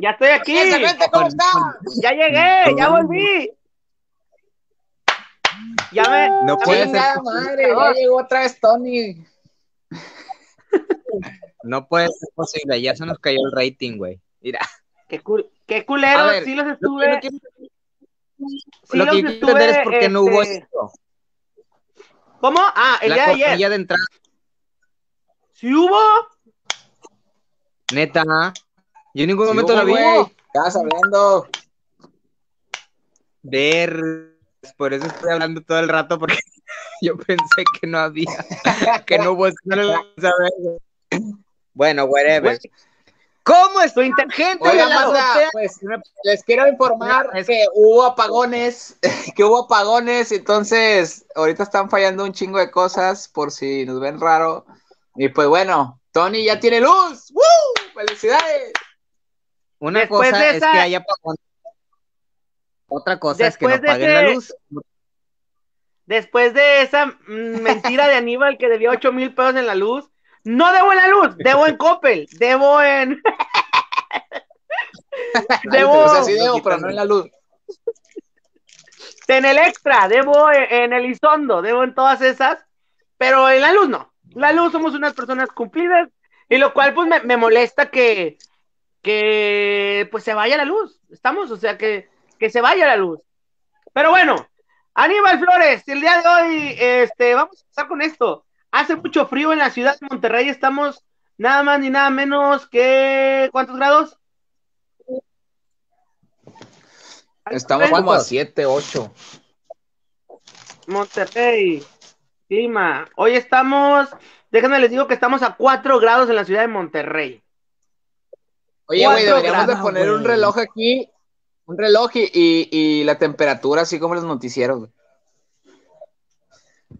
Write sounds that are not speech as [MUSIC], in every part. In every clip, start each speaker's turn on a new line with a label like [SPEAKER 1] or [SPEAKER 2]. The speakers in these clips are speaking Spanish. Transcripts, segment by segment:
[SPEAKER 1] Ya estoy aquí.
[SPEAKER 2] Gente, ¿cómo están?
[SPEAKER 1] Ya llegué, ya volví. Ya me.
[SPEAKER 3] No
[SPEAKER 1] ya
[SPEAKER 3] puede ser
[SPEAKER 2] madre, ya llegó otra vez Tony.
[SPEAKER 3] No puede ser posible, ya se nos cayó el rating, güey. Mira,
[SPEAKER 1] Qué, cul- qué culero,
[SPEAKER 3] A ver,
[SPEAKER 1] sí los
[SPEAKER 3] lo que
[SPEAKER 1] estuve.
[SPEAKER 3] yo quiero,
[SPEAKER 1] sí
[SPEAKER 3] lo
[SPEAKER 1] los
[SPEAKER 3] que yo quiero entender es por qué no hubo
[SPEAKER 1] este,
[SPEAKER 3] esto.
[SPEAKER 1] ¿Cómo? Ah, el
[SPEAKER 3] La
[SPEAKER 1] día de ayer.
[SPEAKER 3] de entrada,
[SPEAKER 1] ¿Sí hubo?
[SPEAKER 3] neta. Yo en ningún
[SPEAKER 2] Sí
[SPEAKER 3] momento la vi.
[SPEAKER 2] Estabas hablando.
[SPEAKER 3] Ver, por eso estoy hablando todo el rato, porque [LAUGHS] yo pensé que no había, que no hubo. Bueno, whatever. ¿Cómo es
[SPEAKER 1] tu inter-
[SPEAKER 3] gente de
[SPEAKER 2] Oigan,
[SPEAKER 3] la
[SPEAKER 2] banda,
[SPEAKER 3] azotea?
[SPEAKER 2] pues les quiero informar
[SPEAKER 3] Es-
[SPEAKER 2] que hubo apagones, [LAUGHS] que hubo apagones, entonces ahorita están fallando un chingo de cosas por si nos ven raro. Y pues bueno, Tony ya tiene luz. ¡Woo! ¡Felicidades!
[SPEAKER 3] Una
[SPEAKER 1] Después
[SPEAKER 3] cosa
[SPEAKER 1] de
[SPEAKER 3] es que haya. Otra cosa es que no apaguen la
[SPEAKER 1] ese-
[SPEAKER 3] luz.
[SPEAKER 1] Después de esa mm, mentira de Aníbal que debía 8 mil pesos en la luz, no debo en la luz, debo en Coppel, debo en. [LAUGHS] debo
[SPEAKER 2] O sea, sí debo, pero no en la luz.
[SPEAKER 1] en el extra, debo en, en el Isondo, debo en todas esas, pero en la luz no. La luz somos unas personas cumplidas, y lo cual pues me, me molesta que, que pues se vaya la luz. Estamos, o sea, que, que se vaya la luz. Pero bueno, Aníbal Flores, el día de hoy, este, vamos a empezar con esto. Hace mucho frío en la ciudad de Monterrey, estamos nada más ni nada menos que ¿cuántos grados?
[SPEAKER 2] Estamos como a 7, 8.
[SPEAKER 1] Monterrey, clima. Hoy estamos, déjenme les digo que estamos a 4 grados en la ciudad de Monterrey.
[SPEAKER 2] Oye, güey, deberíamos de poner un reloj aquí, un reloj y, y, y la temperatura, así como los noticieros. güey.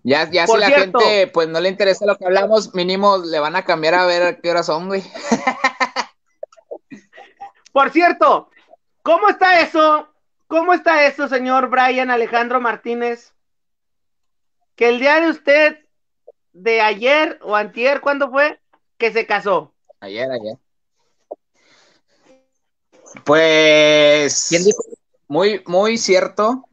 [SPEAKER 2] Ya, ya si
[SPEAKER 1] Por
[SPEAKER 2] la
[SPEAKER 1] cierto.
[SPEAKER 2] gente pues no le interesa lo que hablamos, mínimo le van a cambiar a ver a qué horas son, güey. [LAUGHS]
[SPEAKER 1] Por cierto, ¿cómo está eso? ¿Cómo está eso, señor Brian Alejandro Martínez? Que el día de usted, de ayer o antier, ¿cuándo fue? Que se casó.
[SPEAKER 2] Ayer, ayer. Pues
[SPEAKER 3] ¿Quién dijo?
[SPEAKER 2] muy, muy cierto.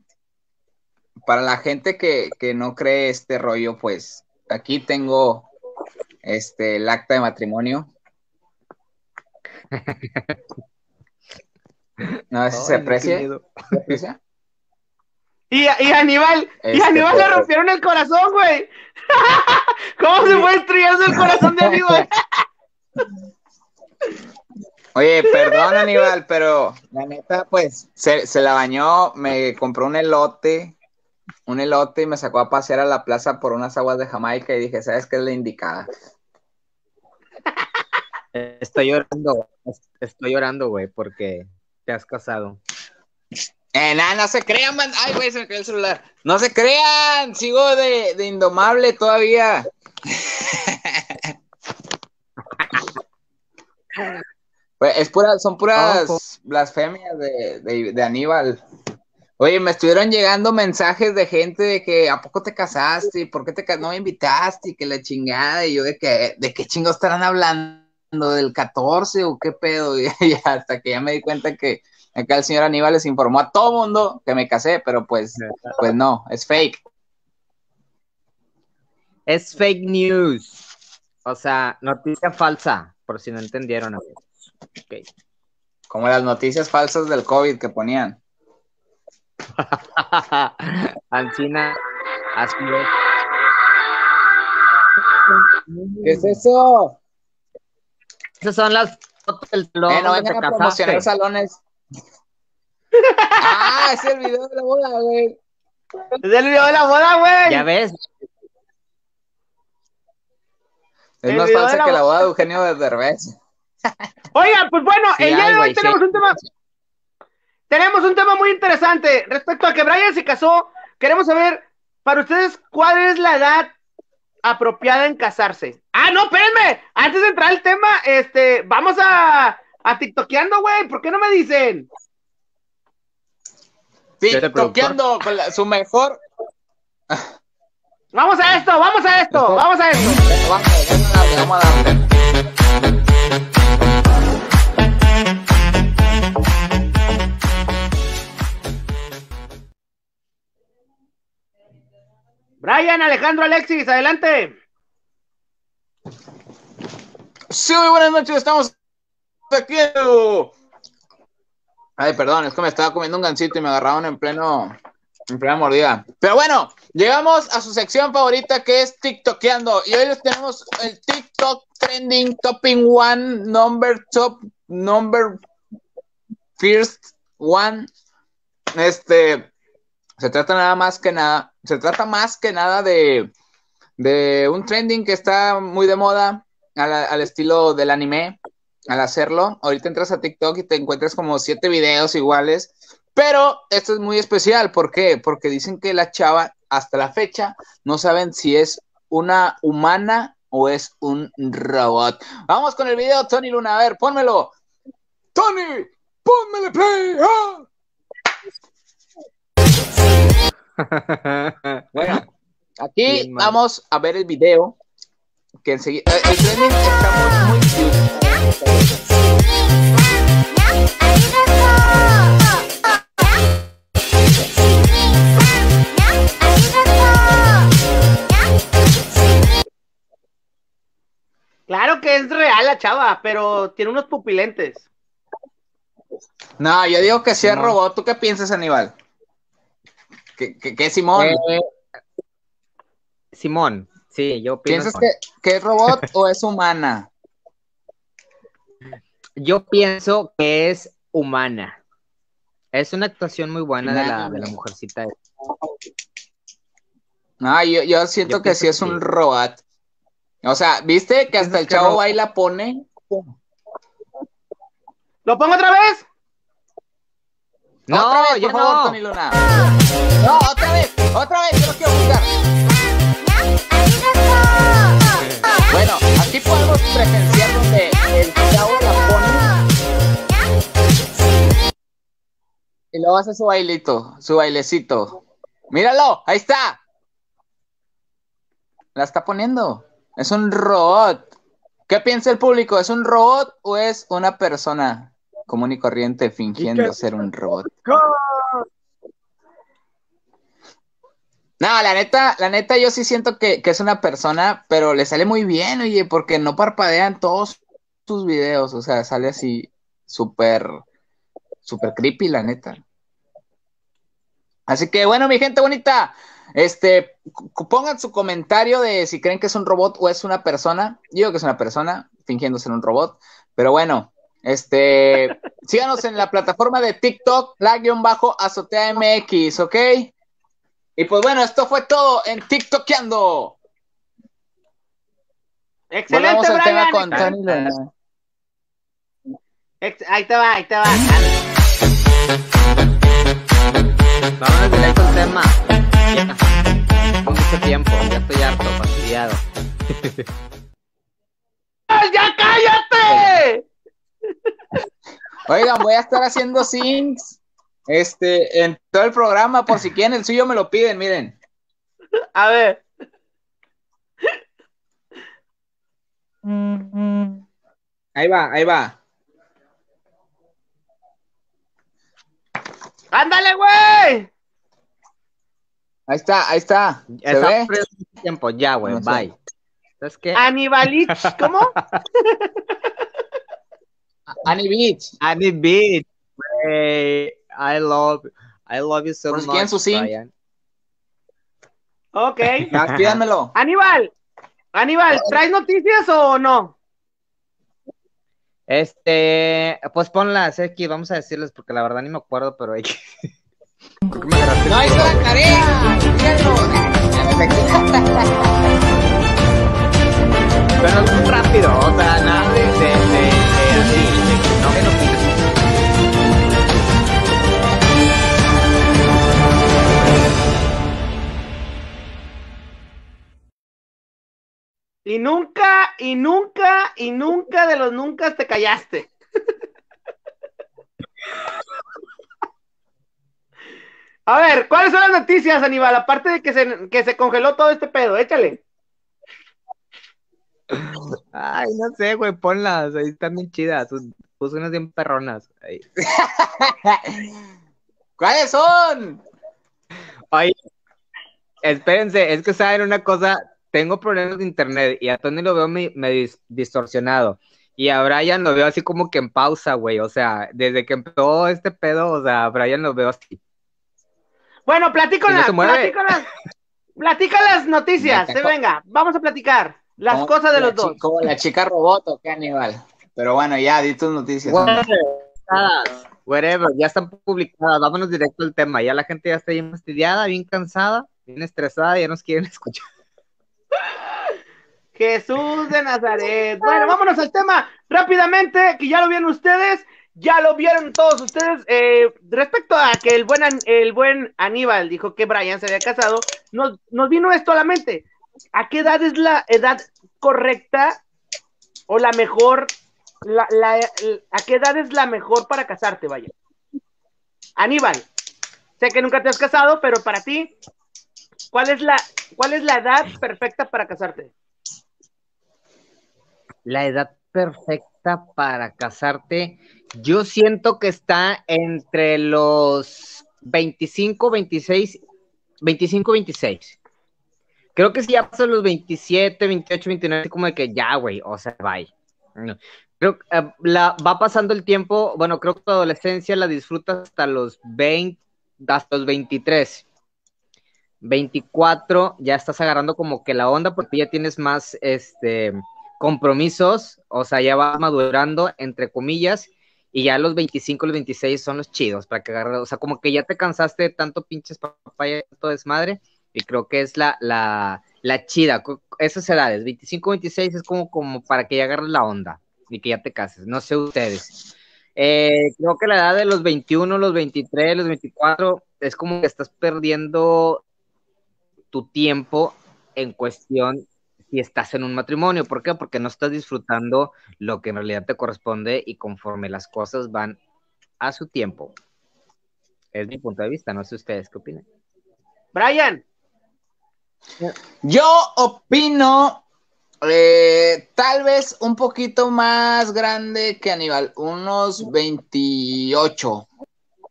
[SPEAKER 2] Para la gente que, que no cree este rollo, pues aquí tengo este el acta de matrimonio. No sé si se aprecia.
[SPEAKER 3] miedo.
[SPEAKER 2] ¿Se aprecia?
[SPEAKER 1] Y, y Aníbal, y
[SPEAKER 2] Este,
[SPEAKER 1] Aníbal le
[SPEAKER 2] pues-
[SPEAKER 1] rompieron el corazón, güey. [LAUGHS] ¿Cómo se fue estrellando el corazón de Aníbal? [LAUGHS]
[SPEAKER 2] Oye, perdón, Aníbal, pero la neta, pues, se, se la bañó, me compró un elote, un elote y me sacó a pasear a la plaza por unas aguas de Jamaica y dije, ¿sabes qué es la indicada?
[SPEAKER 3] Estoy llorando, estoy llorando, güey, porque te has casado.
[SPEAKER 2] Eh, nada, no se crean, man. Ay, güey, se me cayó el celular. No se crean, sigo de, de indomable todavía. [LAUGHS] Pues, es pura, son puras
[SPEAKER 3] Ojo.
[SPEAKER 2] blasfemias de, de, de Aníbal. Oye, me estuvieron llegando mensajes de gente de que ¿a poco te casaste? ¿Y ¿Por qué te no me invitaste? Y que la chingada. Y yo de que, ¿de qué chingo estarán hablando? ¿Del 14 o qué pedo? Y, [LAUGHS] y hasta que ya me di cuenta que acá el señor Aníbal les informó a todo mundo que me casé, pero pues, pues no, es fake.
[SPEAKER 3] Es fake news. O sea, noticia falsa, por si no entendieron. amigos. Ok.
[SPEAKER 2] Como las noticias falsas del COVID que ponían. [LAUGHS]
[SPEAKER 3] Ancina, así.
[SPEAKER 2] ¿Qué es eso?
[SPEAKER 3] Esas son las fotos del salón
[SPEAKER 2] Eh, no vengan a promocionar salones. [LAUGHS] ah, es el video de la boda, güey.
[SPEAKER 1] Es el video de la boda, güey.
[SPEAKER 3] Ya ves,
[SPEAKER 2] Es
[SPEAKER 1] El
[SPEAKER 2] más falsa
[SPEAKER 1] la
[SPEAKER 2] que la
[SPEAKER 1] boda.
[SPEAKER 2] boda de Eugenio de Derbez.
[SPEAKER 1] Oigan, pues bueno,
[SPEAKER 3] Sí
[SPEAKER 1] el día de hoy tenemos un tema. Tenemos un tema muy interesante respecto a que Brian se casó. Queremos saber, para ustedes, ¿cuál es la edad apropiada en casarse? Ah, no, espérenme. Antes de entrar al tema, este, vamos a, a TikTokeando, güey. ¿Por qué no me dicen?
[SPEAKER 2] Toqueando con la- su mejor.
[SPEAKER 1] Vamos a esto, vamos a esto, vamos a esto.
[SPEAKER 2] Vamos, a darle,
[SPEAKER 1] Brian Alejandro Alexis, adelante.
[SPEAKER 2] Sí, muy buenas noches, estamos aquí. Ay, perdón, es que me estaba comiendo un gancito y me agarraron en pleno, en plena mordida. Pero bueno, llegamos a su sección favorita que es TikTokeando. Y hoy les tenemos el TikTok Trending Topping One, Number Top, Number First One. Este, se trata nada más que nada, se trata más que nada de, de un trending que está muy de moda al, al estilo del anime al hacerlo. Ahorita entras a TikTok y te encuentras como siete videos iguales, pero esto es muy especial. ¿Por qué? Porque dicen que la chava hasta la fecha no saben si es una humana o es un robot. Vamos con el video, Tony Luna. A ver, pónmelo. Tony, pónmele play. ¡Ah! [LAUGHS] Bueno, aquí vamos a ver el video. Que enseguida. eh, El trending está muy.
[SPEAKER 1] Claro que es real la chava, pero tiene unos pupilentes.
[SPEAKER 2] No, yo digo que sí es robot. ¿Tú qué piensas, Aníbal? ¿Qué, qué, qué, Simón?
[SPEAKER 3] Eh, Simón, sí, yo opino
[SPEAKER 2] ¿Piensas que, que es robot o es humana?
[SPEAKER 3] Yo pienso que es humana. Es una actuación muy buena de la, de la mujercita.
[SPEAKER 2] No, yo, yo siento
[SPEAKER 3] Yo
[SPEAKER 2] que sí es un
[SPEAKER 3] sí.
[SPEAKER 2] robot. O sea, ¿viste que hasta
[SPEAKER 3] ¿Piensas
[SPEAKER 2] el chavo
[SPEAKER 3] robot?
[SPEAKER 2] baila pone?
[SPEAKER 1] ¿Lo pongo otra vez?
[SPEAKER 3] No,
[SPEAKER 2] otra vez,
[SPEAKER 3] ya
[SPEAKER 2] por favor,
[SPEAKER 3] no.
[SPEAKER 2] Tony Luna. No, otra vez, otra vez, yo lo quiero buscar. Bueno, aquí podemos presenciar donde el chavo la pone y luego hace su bailito, su bailecito. Míralo, ahí está. La está poniendo. Es un robot. ¿Qué piensa el público? ¿Es un robot o es una persona común y corriente fingiendo ser un robot? No, la neta, la neta, yo sí siento que, que es una persona, pero le sale muy bien, oye, porque no parpadea en todos sus videos, o sea, sale así súper, súper creepy, la neta. Así que bueno, mi gente bonita, este, pongan su comentario de si creen que es un robot o es una persona. Yo digo que es una persona fingiendo ser un robot, pero bueno, este, síganos en la plataforma de TikTok, la guion bajo azotea MX, ¿ok? Y pues bueno, esto fue todo en TikTokeando.
[SPEAKER 1] Excelente,
[SPEAKER 2] al tema
[SPEAKER 1] Brian.
[SPEAKER 2] con Tony
[SPEAKER 1] Ahí te va, ahí te va.
[SPEAKER 3] Vámonos directo al tema. Ya. Con mucho tiempo, ya estoy harto, fastidiado.
[SPEAKER 1] ¡Ay, [LAUGHS] ¡Ya cállate!
[SPEAKER 2] Oigan, voy a estar haciendo syncs este, en todo el programa, por si quieren el suyo me lo piden, miren.
[SPEAKER 1] A ver.
[SPEAKER 2] Ahí va, ahí va.
[SPEAKER 1] ¡Ándale, güey!
[SPEAKER 2] Ahí está, ahí está. ¿Se
[SPEAKER 3] Está
[SPEAKER 2] ve?
[SPEAKER 3] tiempo, ya, güey,
[SPEAKER 2] No sé.
[SPEAKER 3] bye. ¿Sabes qué?
[SPEAKER 1] Anibalich, ¿cómo? [LAUGHS]
[SPEAKER 2] Annie Beach.
[SPEAKER 3] Annie Beach, güey. I love, I love you so
[SPEAKER 2] Pues,
[SPEAKER 3] much,
[SPEAKER 2] ¿quién su zinc?
[SPEAKER 3] Brian.
[SPEAKER 1] Ok. [LAUGHS]
[SPEAKER 2] Más pídanmelo.
[SPEAKER 1] Aníbal, Aníbal, ¿traes noticias o no?
[SPEAKER 3] Este, pues ponlas, aquí, vamos a decirles porque la verdad ni me acuerdo, pero hay que... [LAUGHS]
[SPEAKER 2] No hizo la tarea.
[SPEAKER 3] Pero es muy rápido, o sea, nada de,
[SPEAKER 1] Y nunca, y nunca, y nunca de los nunca te callaste. A ver, ¿cuáles son las noticias, Aníbal? Aparte de que se, que se congeló todo este pedo, échale.
[SPEAKER 3] Ay, no sé, güey, ponlas, ahí están bien chidas, puse unas bien perronas. ahí. [LAUGHS]
[SPEAKER 2] ¿Cuáles son?
[SPEAKER 3] Oye, espérense, es que saben una cosa, tengo problemas de internet y a Tony lo veo medio distorsionado. Y a Brian lo veo así como que en pausa, güey. O sea, desde que empezó este pedo, o sea, a Brian lo veo así.
[SPEAKER 1] Bueno, platícalas, platícalas, platica las noticias. [LAUGHS] Se venga, vamos a platicar las cosas de los dos.
[SPEAKER 2] Como la chica robot o qué, Aníbal. Pero bueno, ya, di tus noticias.
[SPEAKER 3] Whatever, ya están publicadas. Vámonos directo al tema. Ya la gente ya está bien fastidiada, bien cansada, bien estresada, ya nos quieren [LAUGHS] escuchar.
[SPEAKER 1] Jesús de Nazaret. Bueno, vámonos al tema rápidamente, que ya lo vieron ustedes, ya lo vieron todos ustedes. Eh, respecto a que el buen, el buen Aníbal dijo que Brian se había casado, nos, nos vino esto a la mente. ¿A qué edad es la edad correcta o la mejor? ¿A qué edad es la mejor para casarte, vaya? Aníbal, sé que nunca te has casado, pero para ti, ¿cuál es la, cuál es la edad perfecta para casarte?
[SPEAKER 3] la edad perfecta para casarte, yo siento que está entre los 25, 26, 25, 26. Creo que si ya pasan los 27, 28, 29, como de que ya, güey, o sea, bye. Creo que la, va pasando el tiempo, bueno, creo que tu adolescencia la disfrutas hasta los 20, hasta los 23. 24 ya estás agarrando como que la onda porque ya tienes más, este, compromisos, o sea, ya va madurando, entre comillas, y ya los 25, los 26 son los chidos para que agarre, o sea, como que ya te cansaste de tanto pinches papaya, todo desmadre, y creo que es la, la, la chida, esas edades, 25, 26 es como, como para que ya agarres la onda y que ya te cases, no sé ustedes. Eh, creo que la edad de los 21, los 23, los 24, es como que estás perdiendo tu tiempo en cuestión si estás en un matrimonio. ¿Por qué? Porque no estás disfrutando lo que en realidad te corresponde y conforme las cosas van a su tiempo. Es mi punto de vista, no sé ustedes qué opinan.
[SPEAKER 1] Brian.
[SPEAKER 2] Yo opino eh, tal vez un poquito más grande que Aníbal, unos 28,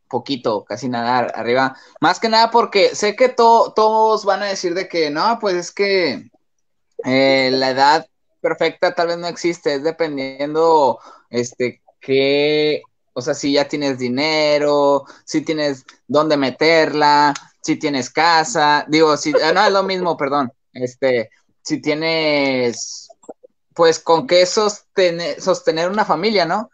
[SPEAKER 2] poquito, casi nada arriba. Más que nada porque sé que todos van a decir de que no, pues es que eh, la edad perfecta tal vez no existe, es dependiendo, este, que, o sea, si ya tienes dinero, si tienes dónde meterla, si tienes casa, digo, si, ah, no es lo mismo, [LAUGHS] perdón, este, si tienes, pues, con qué sostener, sostener una familia, ¿no?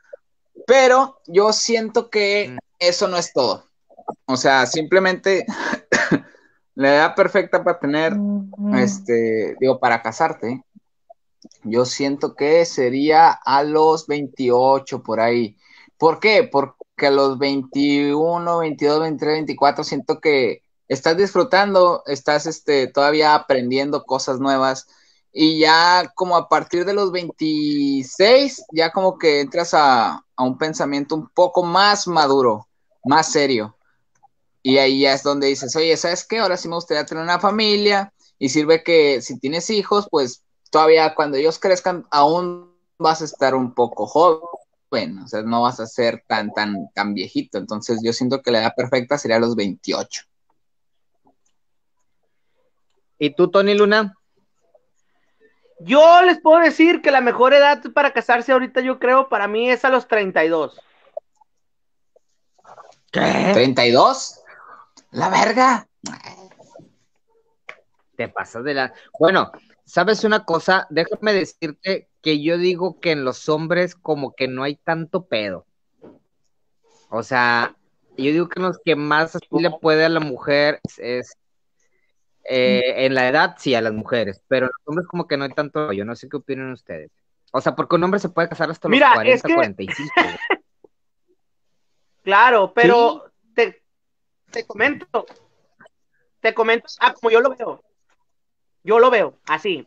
[SPEAKER 2] Pero yo siento que mm. eso no es todo. O sea, simplemente [COUGHS] la edad perfecta para tener, este, digo, para casarte, yo siento que sería a los 28 por ahí. ¿Por qué? Porque a los 21, 22, 23, 24 siento que estás disfrutando, estás este, todavía aprendiendo cosas nuevas y ya como a partir de los 26, ya como que entras a, a un pensamiento un poco más maduro, más serio. Y ahí ya es donde dices, oye, ¿sabes qué? Ahora sí me gustaría tener una familia y sirve que si tienes hijos, pues todavía cuando ellos crezcan aún vas a estar un poco joven, o sea, no vas a ser tan, tan, tan viejito. Entonces yo siento que la edad perfecta sería los 28.
[SPEAKER 3] ¿Y tú, Tony Luna?
[SPEAKER 1] Yo les puedo decir que la mejor edad para casarse ahorita, yo creo, para mí es a los 32.
[SPEAKER 2] ¿Qué? ¿32? La verga.
[SPEAKER 3] Te pasas de la. Bueno, ¿sabes una cosa? Déjame decirte que yo digo que en los hombres como que no hay tanto pedo. O sea, yo digo que los que más así le puede a la mujer es, eh, en la edad, sí, a las mujeres, pero los hombres como que no hay tanto, yo no sé qué opinan ustedes. O sea, porque un hombre se puede casar hasta los 40, 45. [LAUGHS]
[SPEAKER 1] claro, pero te comento, te comento, ah, como yo lo veo, yo lo veo así.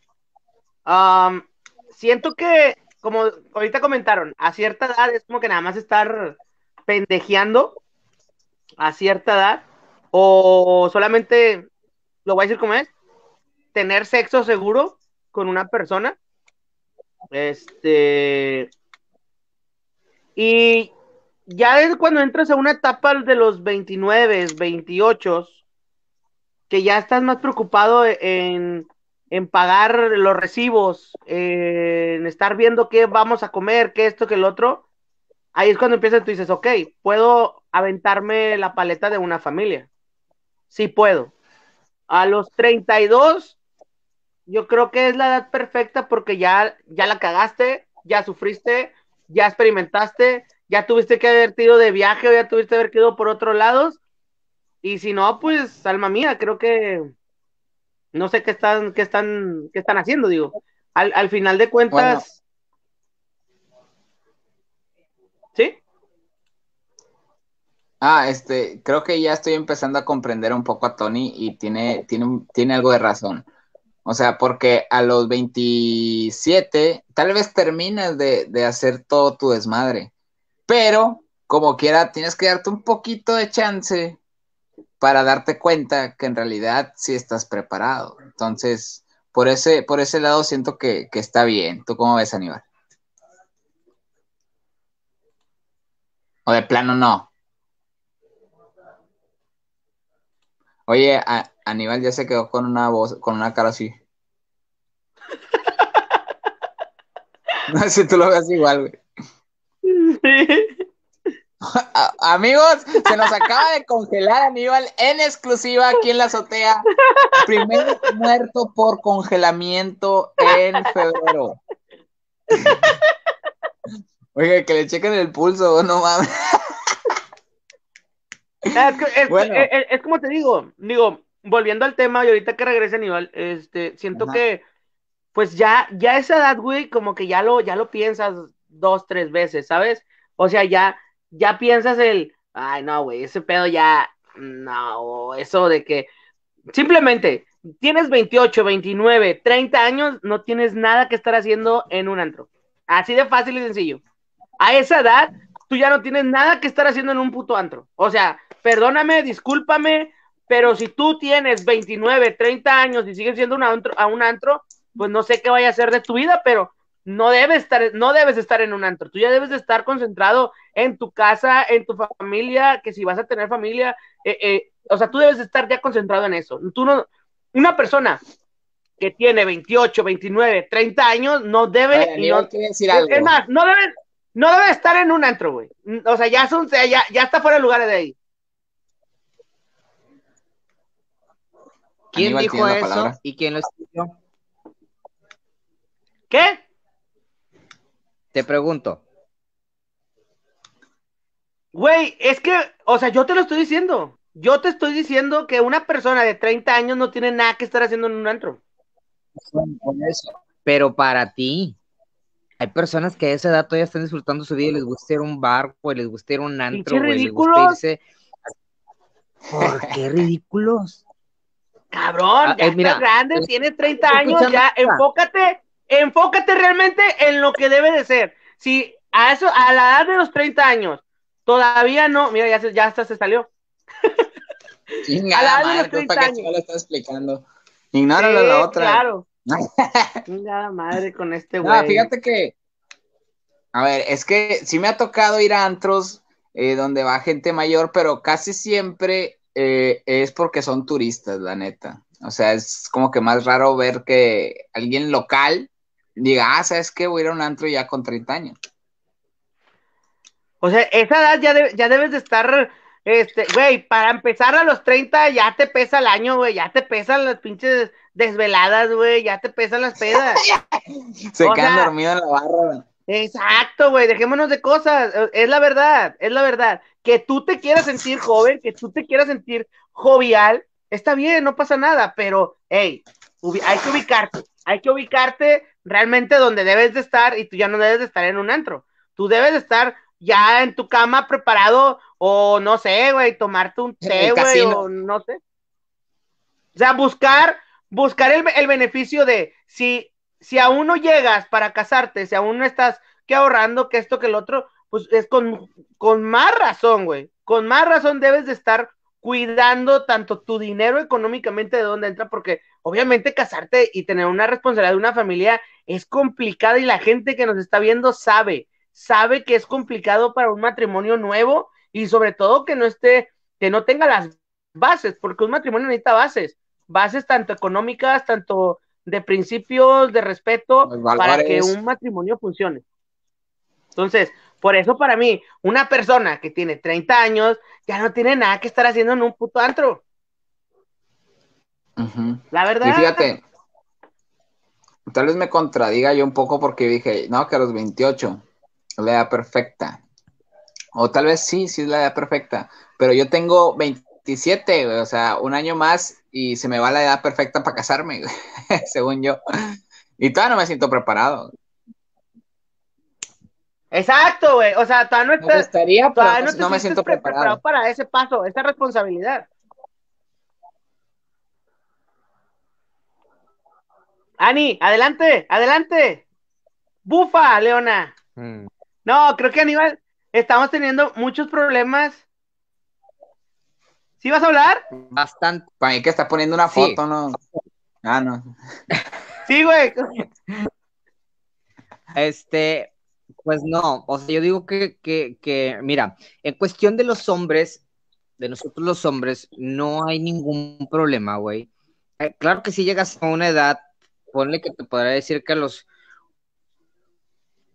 [SPEAKER 1] siento que, como ahorita comentaron, a cierta edad es como que nada más estar pendejeando a cierta edad, o solamente, lo voy a decir como es, tener sexo seguro con una persona. Este. Y ya es cuando entras a una etapa de los 29, 28, que ya estás más preocupado en, en pagar los recibos, en estar viendo qué vamos a comer, qué esto, qué el otro, ahí es cuando empiezas tú dices, ok, puedo aventarme la paleta de una familia. Sí puedo. A los 32, yo creo que es la edad perfecta porque ya, ya la cagaste, ya sufriste, ya experimentaste, ya tuviste que haber ido de viaje o ya tuviste que haber ido por otros lados. Y si no, pues, alma mía, creo que no sé qué están, qué están, qué están haciendo, digo. Al, al final de cuentas. ¿Sí?
[SPEAKER 2] Ah, este, creo que ya estoy empezando a comprender un poco a Tony y tiene, tiene, tiene algo de razón. O sea, porque a los 27 tal vez terminas de, de hacer todo tu desmadre, pero como quiera tienes que darte un poquito de chance para darte cuenta que en realidad sí estás preparado. Entonces, por ese, por ese lado siento que, que está bien. ¿Tú cómo ves, Aníbal? O de plano no. Oye, Aníbal ya se quedó con una voz, con una cara así. [LAUGHS] No sé si tú lo ves igual, güey. [LAUGHS] Amigos, se nos acaba de congelar Aníbal en exclusiva aquí en la azotea. Primer muerto por congelamiento en febrero. [LAUGHS] Oiga, que le chequen el pulso, no mames.
[SPEAKER 1] Es, como te digo, digo, volviendo al tema, y ahorita que regrese Aníbal, este, siento que, pues ya, ya esa edad, güey, como que ya lo, ya lo piensas dos, tres veces, ¿sabes? O sea, ya, ya piensas el, ay, no, güey, ese pedo ya, no, eso de que, simplemente, tienes 28, 29, 30 años, no tienes nada que estar haciendo en un antro. Así de fácil y sencillo. A esa edad, tú ya no tienes nada que estar haciendo en un puto antro. O sea, perdóname, discúlpame, pero si tú tienes 29, 30 años y sigues siendo a un antro, pues no sé qué vaya a ser de tu vida, pero no debes estar, no debes estar en un antro. Tú ya debes de estar concentrado en tu casa, en tu familia, que si vas a tener familia, eh, eh, o sea, tú debes de estar ya concentrado en eso. Tú no, una persona que tiene 28, 29, 30 años no debe, no, decir algo. es más, no debe, no debe estar en un antro, güey. O sea, ya, son, ya, ya está fuera de lugar de ahí.
[SPEAKER 3] ¿Quién dijo eso y quién lo escribió?
[SPEAKER 1] ¿Qué?
[SPEAKER 3] Te pregunto.
[SPEAKER 1] Güey, es que, o sea, yo te lo estoy diciendo. Yo te estoy diciendo que una persona de 30 años no tiene nada que estar haciendo en un antro.
[SPEAKER 3] Pero para ti, hay personas que a esa edad todavía están disfrutando su vida y les gusta ir a un bar, o les gusta ir a un antro, güey, les gusta irse. [LAUGHS] ¿Por qué ridículos?
[SPEAKER 1] Cabrón, ah, ya eh, estás grande, tienes 30 años, ya, enfócate, enfócate realmente en lo que debe de ser. Si a eso, a la edad de los 30 años, todavía no, mira, ya, se, ya hasta se salió. [LAUGHS]
[SPEAKER 2] a la edad de los 30 años. lo está explicando. Ignóralo sí, la otra.
[SPEAKER 1] Claro. [LAUGHS] Chingada madre con este güey. No,
[SPEAKER 2] fíjate que, a ver, es que sí me ha tocado ir a antros eh, donde va gente mayor, pero casi siempre eh, es porque son turistas, la neta. O sea, es como que más raro ver que alguien local diga, ah, ¿sabes qué? Voy a ir a un antro ya con 30 años.
[SPEAKER 1] O sea, esa edad ya, ya debes de estar, este, güey, para empezar a los 30 ya te pesa el año, güey, ya te pesan las pinches desveladas, güey, ya te pesan las pedas. [LAUGHS]
[SPEAKER 2] Se quedan dormidos en la barra.
[SPEAKER 1] Exacto, güey, dejémonos de cosas, es la verdad, es la verdad que tú te quieras sentir joven, que tú te quieras sentir jovial, está bien, no pasa nada, pero, hey, hay que ubicarte, hay que ubicarte realmente donde debes de estar y tú ya no debes de estar en un antro. Tú debes de estar ya en tu cama preparado o no sé, güey, tomarte un té, güey, o no sé. O sea, buscar, buscar el, el, beneficio de si, si aún no llegas para casarte, si aún no estás que ahorrando, que esto, que el otro, pues es con, con más razón, güey. Con más razón debes de estar cuidando tanto tu dinero económicamente de dónde entra, porque obviamente casarte y tener una responsabilidad de una familia es complicado y la gente que nos está viendo sabe, sabe que es complicado para un matrimonio nuevo y sobre todo que no esté, que no tenga las bases, porque un matrimonio necesita bases. Bases tanto económicas, tanto de principios, de respeto, para que un matrimonio funcione. Entonces, por eso para mí, una persona que tiene 30 años ya no tiene nada que estar haciendo en un puto antro. La verdad.
[SPEAKER 2] Y fíjate, tal vez me contradiga yo un poco porque dije, no, que a los 28, la edad perfecta. O tal vez sí, sí es la edad perfecta. Pero yo tengo 27, o sea, un año más y se me va la edad perfecta para casarme, [LAUGHS] según yo. Y todavía no me siento preparado.
[SPEAKER 1] Exacto, güey. O sea, todavía no, estás,
[SPEAKER 2] gustaría, no, no me siento preparado.
[SPEAKER 1] para ese paso, esa responsabilidad. Ani, adelante, adelante. Bufa, Leona. Mm. No, creo que Aníbal, estamos teniendo muchos problemas. ¿Sí vas a hablar?
[SPEAKER 3] Bastante.
[SPEAKER 2] Para mí que está poniendo una foto, ¿no? Ah, no.
[SPEAKER 1] sí, güey.
[SPEAKER 3] Este, pues no, o sea, yo digo que, que, que, mira, en cuestión de los hombres, de nosotros los hombres, no hay ningún problema, güey. Eh, claro que si llegas a una edad ponle que te podrá decir que los...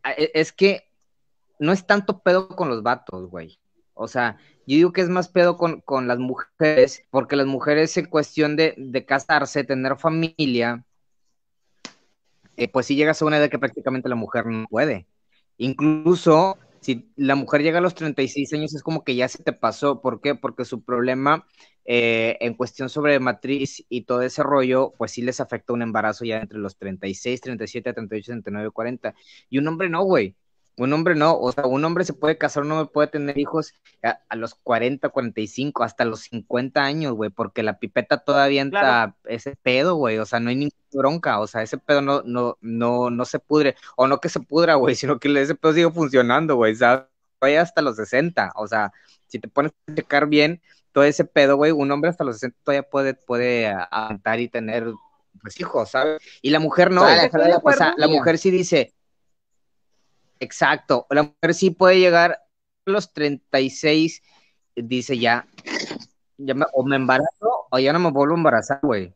[SPEAKER 3] E, es que no es tanto pedo con los vatos, güey. O sea, yo digo que es más pedo con, las mujeres, porque las mujeres en cuestión de, casarse, tener familia, eh, pues si llegas a una edad que prácticamente la mujer no puede. Incluso si la mujer llega a los 36 años es como que ya se te pasó. ¿Por qué? Porque su problema eh, en cuestión sobre matriz y todo ese rollo, pues sí les afecta un embarazo ya entre los 36, 37, 38, 39, 40. Y un hombre no, güey. Un hombre no, o sea, un hombre se puede casar, un hombre puede tener hijos a, los 40, 45, hasta los 50 años, güey, porque la pipeta todavía entra ese pedo, güey, o sea, no hay ninguna bronca, o sea, ese pedo no, no, no, no se pudre, o no que se pudra, güey, [LAUGHS] sino que ese pedo sigue funcionando, güey, ¿sabes? hasta los 60, o sea, si te pones a checar bien, todo ese pedo, güey, un hombre hasta los 60 todavía puede, puede aguantar y tener pues, hijos, ¿sabes? Y la mujer no, o sea, la mujer sí dice, exacto, la mujer sí puede llegar a los 36, dice ya, ya o me embarazo o ya no me vuelvo a embarazar, güey.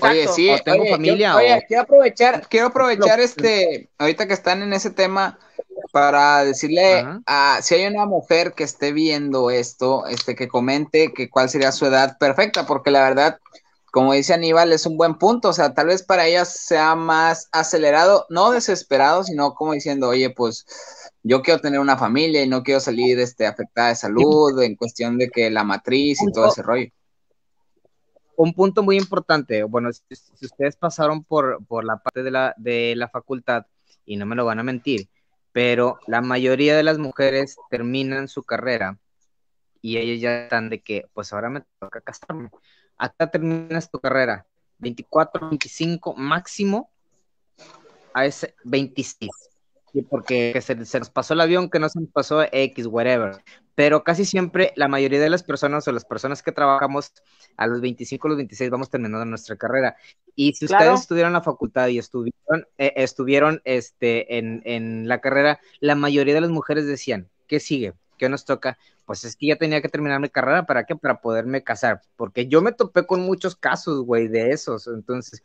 [SPEAKER 2] Oye, sí, o tengo familia. oye, quiero aprovechar, quiero aprovechar este, ahorita que están en ese tema, para decirle a si hay una mujer que esté viendo esto, este que comente que cuál sería su edad perfecta, porque la verdad, como dice Aníbal, es un buen punto, o sea, tal vez para ella sea más acelerado, no desesperado, sino como diciendo, oye, pues yo quiero tener una familia y no quiero salir este, afectada de salud en cuestión de que la matriz y todo ese rollo.
[SPEAKER 3] Un punto muy importante, bueno, si, ustedes pasaron por, por la parte de la, de la facultad, y no me lo van a mentir, pero la mayoría de las mujeres terminan su carrera y ellas ya están de que, pues ahora me toca casarme. Acá terminas tu carrera, 24, 25 máximo, a ese 26. porque se, se, nos pasó el avión, que no se nos pasó X, whatever pero casi siempre la mayoría de las personas o las personas que trabajamos a los 25 o los 26 vamos terminando nuestra carrera. Y si ustedes estudiaron la facultad y estuvieron, eh, estuvieron este, en, en, la carrera, la mayoría de las mujeres decían, ¿qué sigue? ¿Qué nos toca? Pues es que ya tenía que terminar mi carrera, ¿para qué? Para poderme casar. Porque yo me topé con muchos casos, güey, de esos. Entonces,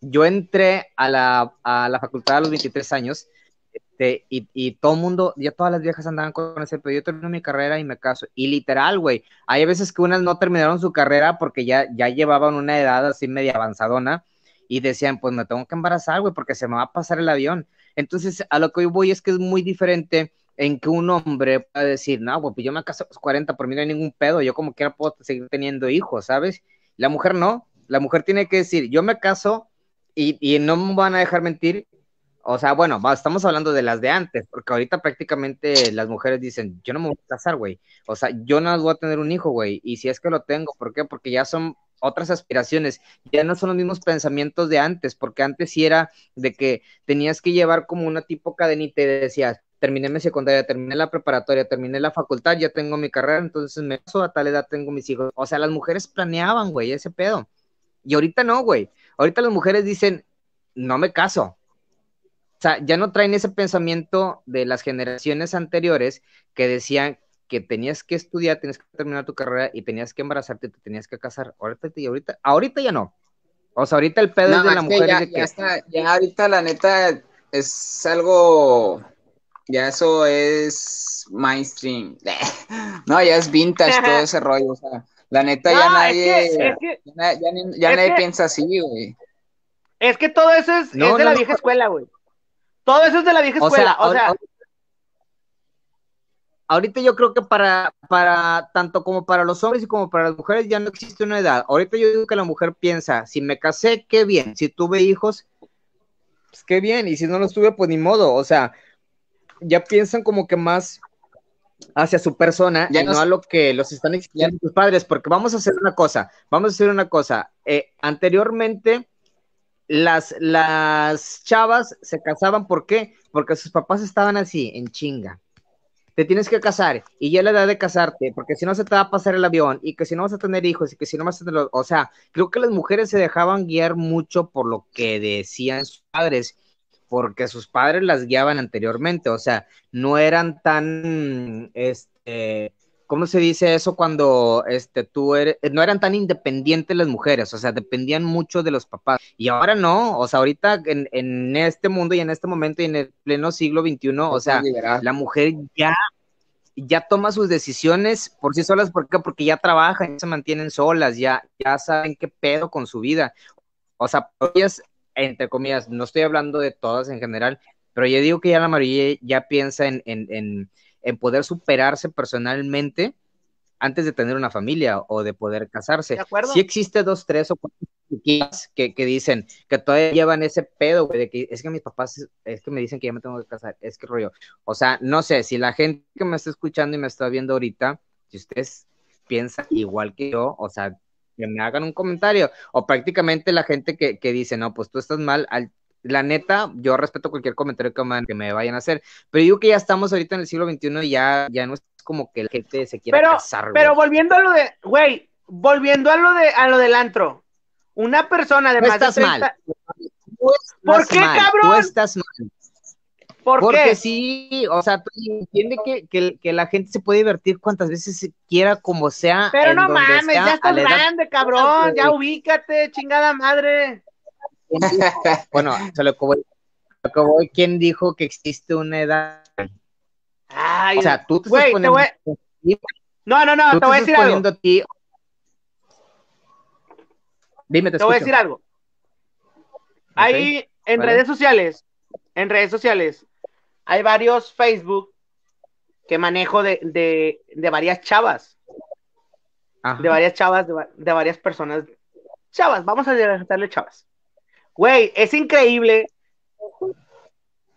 [SPEAKER 3] yo entré a la, a la facultad a los 23 años este, y, y, todo el mundo, ya todas las viejas andaban con ese, pero yo termino mi carrera y me caso. Y literal, güey, hay veces que unas no terminaron su carrera porque ya, ya llevaban una edad así media avanzadona y decían, pues me tengo que embarazar, güey, porque se me va a pasar el avión. Entonces, a lo que yo voy es que es muy diferente en que un hombre pueda decir, no, güey, pues yo me caso a los 40, por mí no hay ningún pedo, yo como quiera puedo seguir teniendo hijos, ¿sabes? La mujer no, la mujer tiene que decir, yo me caso y, y no me van a dejar mentir, o sea, bueno, estamos hablando de las de antes, porque ahorita prácticamente las mujeres dicen, yo no me voy a casar, güey. O sea, yo no voy a tener un hijo, güey. Y si es que lo tengo, ¿por qué? Porque ya son otras aspiraciones, ya no son los mismos pensamientos de antes, porque antes sí era de que tenías que llevar como una tipo cadenita y decías, terminé mi secundaria, terminé la preparatoria, terminé la facultad, ya tengo mi carrera, entonces me caso a tal edad, tengo mis hijos. O sea, las mujeres planeaban, güey, ese pedo. Y ahorita no, güey. Ahorita las mujeres dicen, no me caso, o sea, ya no traen ese pensamiento de las generaciones anteriores que decían que tenías que estudiar, tenías que terminar tu carrera y tenías que embarazarte, te tenías que casar. Ahorita, ahorita, ahorita ya no. O sea, ahorita el pedo
[SPEAKER 2] No,
[SPEAKER 3] es de la mujer.
[SPEAKER 2] está, ya ahorita la neta es algo, ya eso es mainstream. [LAUGHS] No, ya es vintage todo [LAUGHS] ese rollo, o sea, la neta ya nadie,
[SPEAKER 1] es que, es que,
[SPEAKER 2] ya, nadie
[SPEAKER 1] que-
[SPEAKER 2] piensa así, güey.
[SPEAKER 1] es que todo eso es,
[SPEAKER 3] No,
[SPEAKER 1] es de
[SPEAKER 3] no,
[SPEAKER 1] la vieja escuela, güey. Todo eso es de la vieja
[SPEAKER 3] O
[SPEAKER 1] escuela.
[SPEAKER 3] sea,
[SPEAKER 1] o sea,
[SPEAKER 3] ahor- ahorita yo creo que para, para tanto como para los hombres y como para las mujeres ya no existe una edad. Ahorita yo digo que la mujer piensa, si me casé, qué bien. Si tuve hijos, pues qué bien. Y si no los tuve, pues ni modo. O sea, ya piensan como que más hacia su persona
[SPEAKER 2] Ya
[SPEAKER 3] y
[SPEAKER 2] no
[SPEAKER 3] a lo que los están exigiendo sus padres. Porque vamos a hacer una cosa, vamos a hacer una cosa. Eh, anteriormente, las, las chavas se casaban, ¿por qué? Porque sus papás estaban así, en chinga te tienes que casar y ya la edad de casarte, porque si no se te va a pasar el avión y que si no vas a tener hijos y que si no vas a tener, o sea, creo que las mujeres se dejaban guiar mucho por lo que decían sus padres, porque sus padres las guiaban anteriormente, o sea, no eran tan, este, ¿cómo se dice eso cuando, este, tú eres, no eran tan independientes las mujeres, o sea, dependían mucho de los papás, y ahora no, o sea, ahorita en, en este mundo y en este momento y en el pleno siglo XXI, o sea, la mujer ya, ya toma sus decisiones por sí solas, ¿por qué? Porque ya trabajan, ya se mantienen solas, ya, ya saben qué pedo con su vida. O sea, ellas, entre comillas, no estoy hablando de todas en general, pero yo digo que ya la mayoría ya piensa en, en, en, en poder superarse personalmente antes de tener una familia o de poder casarse.
[SPEAKER 1] ¿De acuerdo?
[SPEAKER 3] Sí existe dos, tres o cuatro que, que dicen que todavía llevan ese pedo, güey, de que es que mis papás, es que me dicen que ya me tengo que casar, es que rollo. O sea, no sé, si la gente que me está escuchando y me está viendo ahorita, si ustedes piensan igual que yo, o sea, que me hagan un comentario, o prácticamente la gente que, que dice, no, pues tú estás mal, al, la neta, yo respeto cualquier comentario que me, que me vayan a hacer, pero digo que ya estamos ahorita en el siglo XXI y ya, ya no es como que la gente se quiera
[SPEAKER 1] pero,
[SPEAKER 3] casar, güey.
[SPEAKER 1] pero volviendo a lo de, güey, volviendo a lo de, a lo del antro. Una persona de más de
[SPEAKER 3] estás
[SPEAKER 1] 30,
[SPEAKER 3] mal.
[SPEAKER 1] ¿Por
[SPEAKER 3] Estás
[SPEAKER 1] qué,
[SPEAKER 3] mal,
[SPEAKER 1] cabrón?
[SPEAKER 3] Tú estás mal.
[SPEAKER 1] ¿Por
[SPEAKER 3] Porque
[SPEAKER 1] qué?
[SPEAKER 3] sí, o sea, tú entiende que, que, que la gente se puede divertir cuantas veces se quiera, como sea.
[SPEAKER 1] Pero no mames,
[SPEAKER 3] sea,
[SPEAKER 1] ya estás
[SPEAKER 3] edad-
[SPEAKER 1] grande, cabrón, ya ubícate, chingada madre. [LAUGHS]
[SPEAKER 3] Bueno, o lo voy, ¿quién dijo que existe una edad?
[SPEAKER 1] Ay,
[SPEAKER 3] O sea, tú te
[SPEAKER 1] güey,
[SPEAKER 3] estás
[SPEAKER 1] te
[SPEAKER 3] poniendo,
[SPEAKER 1] voy- no, no, no, te voy a decir algo.
[SPEAKER 3] ti. Dime, te,
[SPEAKER 1] Te voy a decir algo. Ahí en
[SPEAKER 3] vale.
[SPEAKER 1] redes sociales, en redes sociales, hay varios Facebook que manejo de, de, de varias chavas,
[SPEAKER 3] Ajá.
[SPEAKER 1] de varias chavas, de, de varias personas. Chavas, vamos a darle chavas. Güey, es increíble.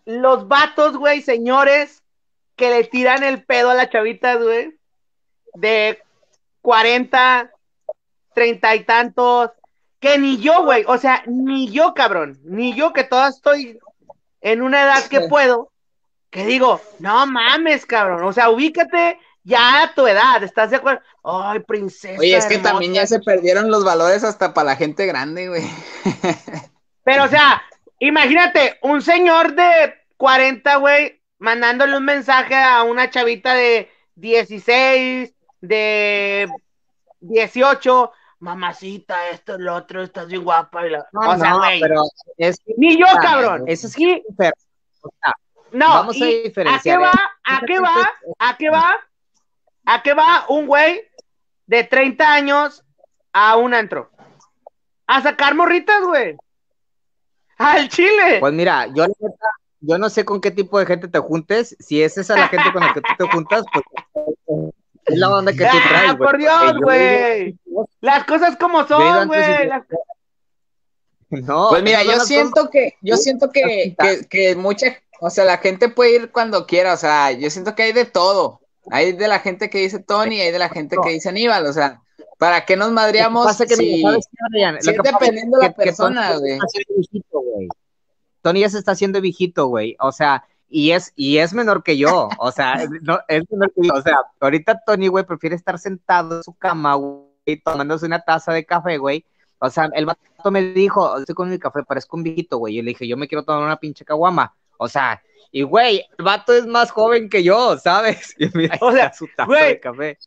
[SPEAKER 1] Los vatos, güey, señores, que le tiran el pedo a las chavitas, güey, de 40, 30 y tantos, que ni yo, güey, o sea, ni yo, cabrón, ni yo que todavía estoy en una edad que puedo, que digo, no mames, cabrón, o sea, ubícate ya a tu edad, ¿estás de acuerdo? Ay, princesa.
[SPEAKER 2] Oye, es que
[SPEAKER 1] hermosa.
[SPEAKER 2] también ya se perdieron los valores hasta para la gente grande, güey. [LAUGHS]
[SPEAKER 1] Pero, o sea, imagínate, un señor de 40, güey, mandándole un mensaje a una chavita de 16, de 18, mamacita, esto, lo otro, estás bien guapa. y la-
[SPEAKER 3] No,
[SPEAKER 1] o sea,
[SPEAKER 3] no,
[SPEAKER 1] güey,
[SPEAKER 3] pero es
[SPEAKER 1] ni yo,
[SPEAKER 3] Ah,
[SPEAKER 1] cabrón.
[SPEAKER 3] eso es
[SPEAKER 1] Sí,
[SPEAKER 3] enfermo. O sea,
[SPEAKER 1] no,
[SPEAKER 3] vamos a
[SPEAKER 1] y ¿a
[SPEAKER 3] diferenciar,
[SPEAKER 1] qué va?
[SPEAKER 3] ¿eh?
[SPEAKER 1] ¿A qué va? ¿A qué va? ¿A qué va un güey de 30 años a un antro? A sacar morritas, güey. Al chile.
[SPEAKER 3] Pues mira, yo la neta, yo no sé con qué tipo de gente te juntes. Si es esa la gente con la que tú te juntas, pues es la onda que tú
[SPEAKER 1] Ah,
[SPEAKER 3] traes, güey.
[SPEAKER 1] por Dios, güey. Las cosas como son, güey. Las- [LAUGHS]
[SPEAKER 3] No,
[SPEAKER 2] Pues mira, yo siento que, yo siento que, que, que mucha, o sea, la gente puede ir cuando quiera, o sea, yo siento que hay de todo. Hay de la gente que dice Tony hay de la gente que dice Aníbal, o sea, ¿para qué nos madreamos
[SPEAKER 3] pasa que,
[SPEAKER 2] si,
[SPEAKER 3] mira, ¿sabes
[SPEAKER 2] si es
[SPEAKER 3] que
[SPEAKER 2] dependiendo de la
[SPEAKER 3] que-
[SPEAKER 2] persona,
[SPEAKER 3] Tony
[SPEAKER 2] güey?
[SPEAKER 3] ya se está haciendo viejito, güey. Tony ya se está haciendo viejito, güey. O sea, y es, y es menor que yo. O sea, no, es menor que yo. O sea, ahorita Tony, güey, prefiere estar sentado en su cama, güey, tomándose una taza de café, güey. O sea, el vato me dijo, estoy con mi café, parezco un viejito, güey. Y le dije, yo me quiero tomar una pinche caguama. O sea, y güey, el vato es más joven que yo, ¿sabes? [LAUGHS] Y mira,
[SPEAKER 1] O sea,
[SPEAKER 3] su taza
[SPEAKER 1] güey,
[SPEAKER 3] de café.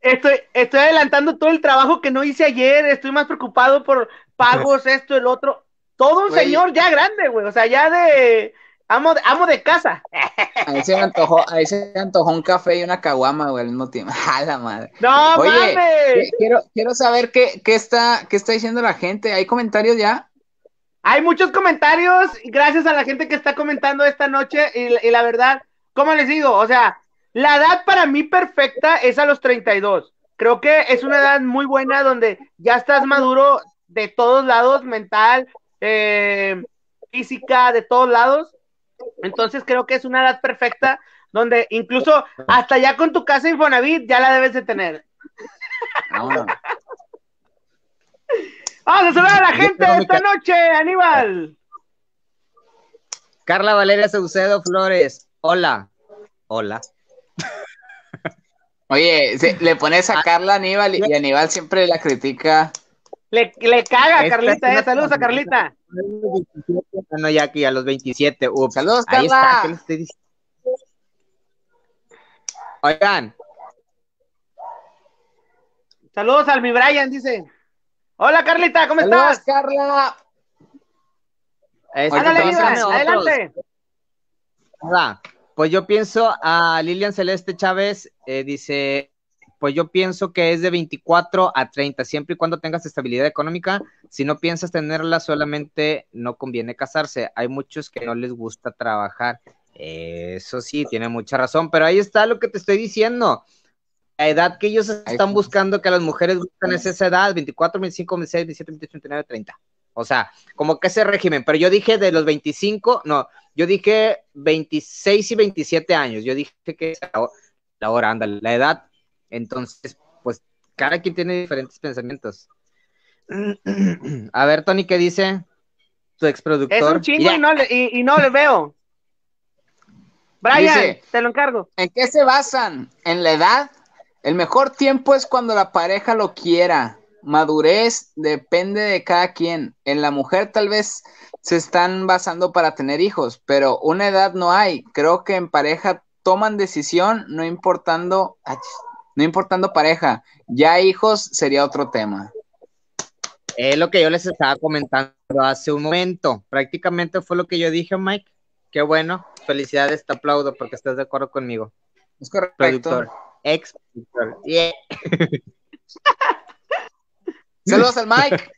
[SPEAKER 1] estoy, estoy adelantando todo el trabajo que no hice ayer, estoy más preocupado por pagos, [LAUGHS] esto, el otro. Todo un
[SPEAKER 2] Güey.
[SPEAKER 1] señor ya grande, güey, o sea, ya de amo, de amo de casa. [LAUGHS]
[SPEAKER 2] Ahí se me antojó, ahí se me antojó un café y una caguama, güey, al mismo tiempo. A la madre.
[SPEAKER 1] No
[SPEAKER 2] Oye,
[SPEAKER 1] mames.
[SPEAKER 2] Qu- Quiero, quiero saber qué, qué está, qué está diciendo la gente. ¿Hay comentarios ya?
[SPEAKER 1] Hay muchos comentarios, gracias a la gente que está comentando esta noche, y, la verdad, ¿cómo les digo? O sea, la edad para mí perfecta es a los 32. Creo que es una edad muy buena donde ya estás maduro de todos lados, mental, eh, física, de todos lados. Entonces creo que es una edad perfecta donde incluso hasta ya con tu casa Infonavit ya la debes de tener.
[SPEAKER 2] Vámonos.
[SPEAKER 1] Vamos a saludar a la gente
[SPEAKER 3] mi
[SPEAKER 1] esta noche, Aníbal.
[SPEAKER 3] Carla Valeria Saucedo Flores. Hola. Hola. [LAUGHS]
[SPEAKER 2] Oye, le pones a Carla a Aníbal y, y Aníbal siempre la critica.
[SPEAKER 1] Le, le caga,
[SPEAKER 3] Esta
[SPEAKER 1] Carlita, eh. Saludos a Carlita.
[SPEAKER 3] Bueno, ya aquí a los 27. Ups.
[SPEAKER 2] Saludos,
[SPEAKER 3] Ahí
[SPEAKER 2] Carla.
[SPEAKER 3] está. ¿qué les estoy diciendo? Oigan,
[SPEAKER 1] Saludos al mi Brian, dice. Hola, Carlita, ¿cómo
[SPEAKER 2] Saludos,
[SPEAKER 1] estás?
[SPEAKER 2] Carla.
[SPEAKER 3] este,
[SPEAKER 1] Ándale, adelante.
[SPEAKER 3] Nada, Pues yo pienso a Lilian Celeste Chávez, eh, dice, pues yo pienso que es de 24 a 30, siempre y cuando tengas estabilidad económica. Si no piensas tenerla, solamente no conviene casarse. Hay muchos que no les gusta trabajar. Eso sí, tiene mucha razón, pero ahí está lo que te estoy diciendo. La edad que ellos están
[SPEAKER 2] está.
[SPEAKER 3] buscando que las mujeres buscan es esa edad, 24, 25, 26, 27, 28, 29, 30. O sea, como que ese régimen, pero yo dije de los 25, no, yo dije 26 y 27 años, yo dije que es la, la hora, anda, la edad. Entonces, pues cada quien tiene diferentes pensamientos. A ver, Tony, ¿qué dice tu
[SPEAKER 1] Es
[SPEAKER 3] exproductor?
[SPEAKER 1] un chingo y no, le, y, y no le veo. Brian,
[SPEAKER 2] Dice-
[SPEAKER 1] te lo encargo.
[SPEAKER 2] ¿En qué se basan? ¿En la edad? El mejor tiempo es cuando la pareja lo quiera. Madurez depende de cada quien. En la mujer tal vez se están basando para tener hijos, pero una edad no hay. Creo que en pareja toman decisión no importando, no importando pareja. Ya hijos sería otro tema.
[SPEAKER 3] Es lo que yo les estaba comentando hace un momento. Prácticamente fue lo que yo dije, Mike. Qué bueno. Felicidades, te aplaudo porque estás de acuerdo conmigo.
[SPEAKER 2] Es correcto.
[SPEAKER 3] Productor. Ex. Yeah. [LAUGHS]
[SPEAKER 2] Saludos al Mike.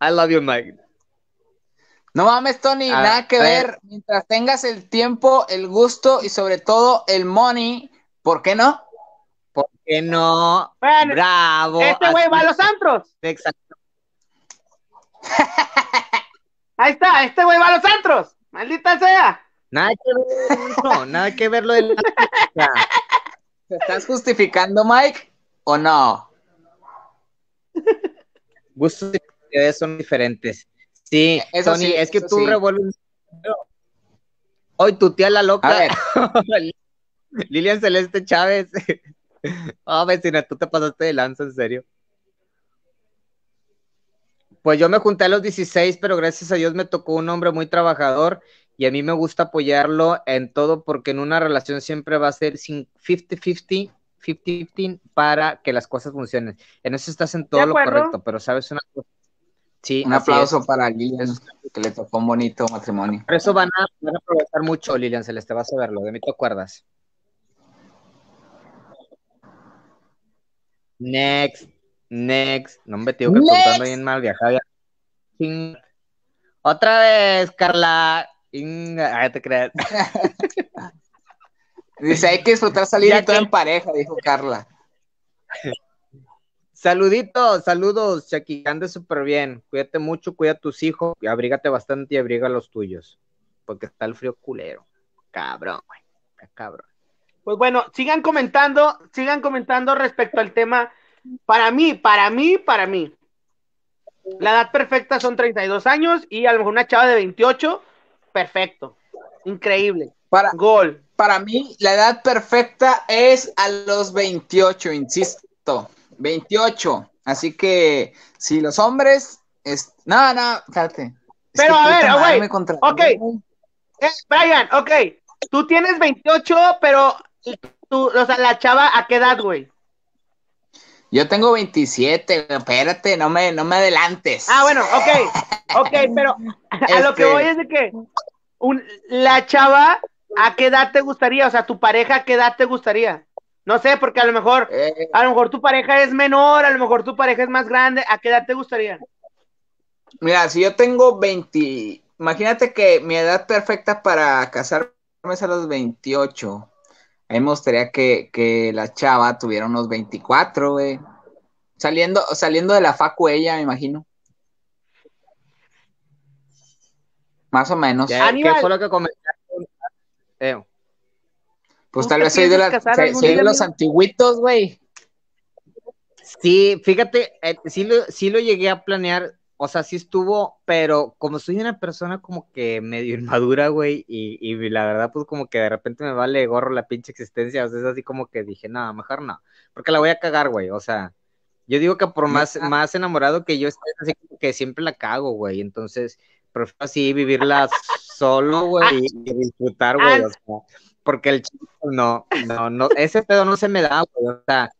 [SPEAKER 3] I love you, Mike.
[SPEAKER 2] No mames, Tony,
[SPEAKER 3] A-
[SPEAKER 2] nada que
[SPEAKER 3] ver.
[SPEAKER 2] ver. Mientras tengas el tiempo, el gusto y sobre todo el money, ¿por qué no?
[SPEAKER 3] ¿Por qué no?
[SPEAKER 1] Bueno,
[SPEAKER 3] Bravo.
[SPEAKER 1] este güey va a los antros.
[SPEAKER 3] Exacto. [LAUGHS]
[SPEAKER 1] Ahí está, este güey va a los antros. Maldita sea.
[SPEAKER 3] Nada que ver, no, nada que ver lo sea, [LAUGHS]
[SPEAKER 2] ¿Te estás justificando, Mike? ¿O no? [LAUGHS]
[SPEAKER 3] gustos y prioridades son diferentes. Sí,
[SPEAKER 2] Eso
[SPEAKER 3] Tony,
[SPEAKER 2] sí,
[SPEAKER 3] es que
[SPEAKER 2] eso
[SPEAKER 3] tú
[SPEAKER 2] sí.
[SPEAKER 3] revuelves. Hoy tu tía la
[SPEAKER 2] A
[SPEAKER 3] loca.
[SPEAKER 2] ver, [LAUGHS]
[SPEAKER 3] Lilian Celeste Chávez. [LAUGHS] Ah, vecina, tú te pasaste de lanza, en serio. Pues yo me junté a los 16, pero gracias a Dios me tocó un hombre muy trabajador y a mí me gusta apoyarlo en todo porque en una relación siempre va a ser sin 50-50, 50-50 para que las cosas funcionen. En eso estás en todo lo correcto, pero sabes una cosa. Sí,
[SPEAKER 2] un aplauso
[SPEAKER 3] es.
[SPEAKER 2] para Lilian, que le tocó un bonito matrimonio.
[SPEAKER 3] Por eso van a, van a aprovechar mucho, Lilian Celeste, vas a verlo, de mí te acuerdas. Next, next. No me digo que contando bien mal, viajaba. via- Ching. Otra vez, Carla. Inga- Ay, te creas. [LAUGHS]
[SPEAKER 2] Dice, hay que disfrutar salir
[SPEAKER 3] Ya
[SPEAKER 2] y todo
[SPEAKER 3] que-
[SPEAKER 2] en pareja, dijo Carla. [LAUGHS]
[SPEAKER 3] Saluditos, saludos, que Andes súper bien. Cuídate mucho, cuida a tus hijos. Y abrígate bastante y abriga a los tuyos. Porque está el frío culero. Cabrón, güey. Está Cabrón.
[SPEAKER 1] Pues bueno, sigan comentando, sigan comentando respecto al tema. Para mí, para mí, para mí. La edad perfecta son 32 años y a lo mejor una chava de 28, perfecto. Increíble.
[SPEAKER 2] Para,
[SPEAKER 1] Gol.
[SPEAKER 2] para mí, la edad perfecta es a los 28, insisto. 28. Así que, si los hombres. Es... No, no, espérate. Es
[SPEAKER 1] Pero, a ver, güey,
[SPEAKER 2] contra-
[SPEAKER 1] ok. Eh, Brian, ok. Tú tienes 28, pero tú, o sea, la chava, ¿a qué edad, güey?
[SPEAKER 2] Yo tengo 27, espérate, no me, no me adelantes.
[SPEAKER 1] Ah, bueno, ok, ok, pero a lo que
[SPEAKER 2] Este-
[SPEAKER 1] voy es de que un- la chava, ¿a qué edad te gustaría? O sea, tu pareja, ¿a qué edad te gustaría? No sé, porque a lo mejor,
[SPEAKER 2] Eh,
[SPEAKER 1] a lo mejor tu pareja es menor, a lo mejor tu pareja es más grande, ¿a qué edad te gustaría?
[SPEAKER 2] mira, si yo tengo 20, imagínate que mi edad perfecta para casarme es a los 28. A mí me gustaría que, que la chava tuviera unos 24, güey. Saliendo, saliendo de la facu ella, me imagino. Más o menos.
[SPEAKER 3] ¿Qué, fue lo que comentaste? Eh,
[SPEAKER 2] Pues
[SPEAKER 1] ¿Tú
[SPEAKER 2] tal vez soy de, la- soy- de los antiguitos, güey.
[SPEAKER 3] Sí, fíjate, eh, sí, lo, sí lo llegué a planear, o sea, sí estuvo, pero como soy una persona como que medio inmadura, güey, y, y la verdad, pues como que de repente me vale gorro la pinche existencia, o sea, es así como que dije, no, mejor no, porque la voy a cagar, güey, o sea, yo digo que por más, más enamorado que yo esté, así como que siempre la cago, güey, entonces, prefiero así vivirla solo, güey, y, disfrutar, güey, o sea, porque el chico, no, no, no, ese pedo no se me da, güey, o sea,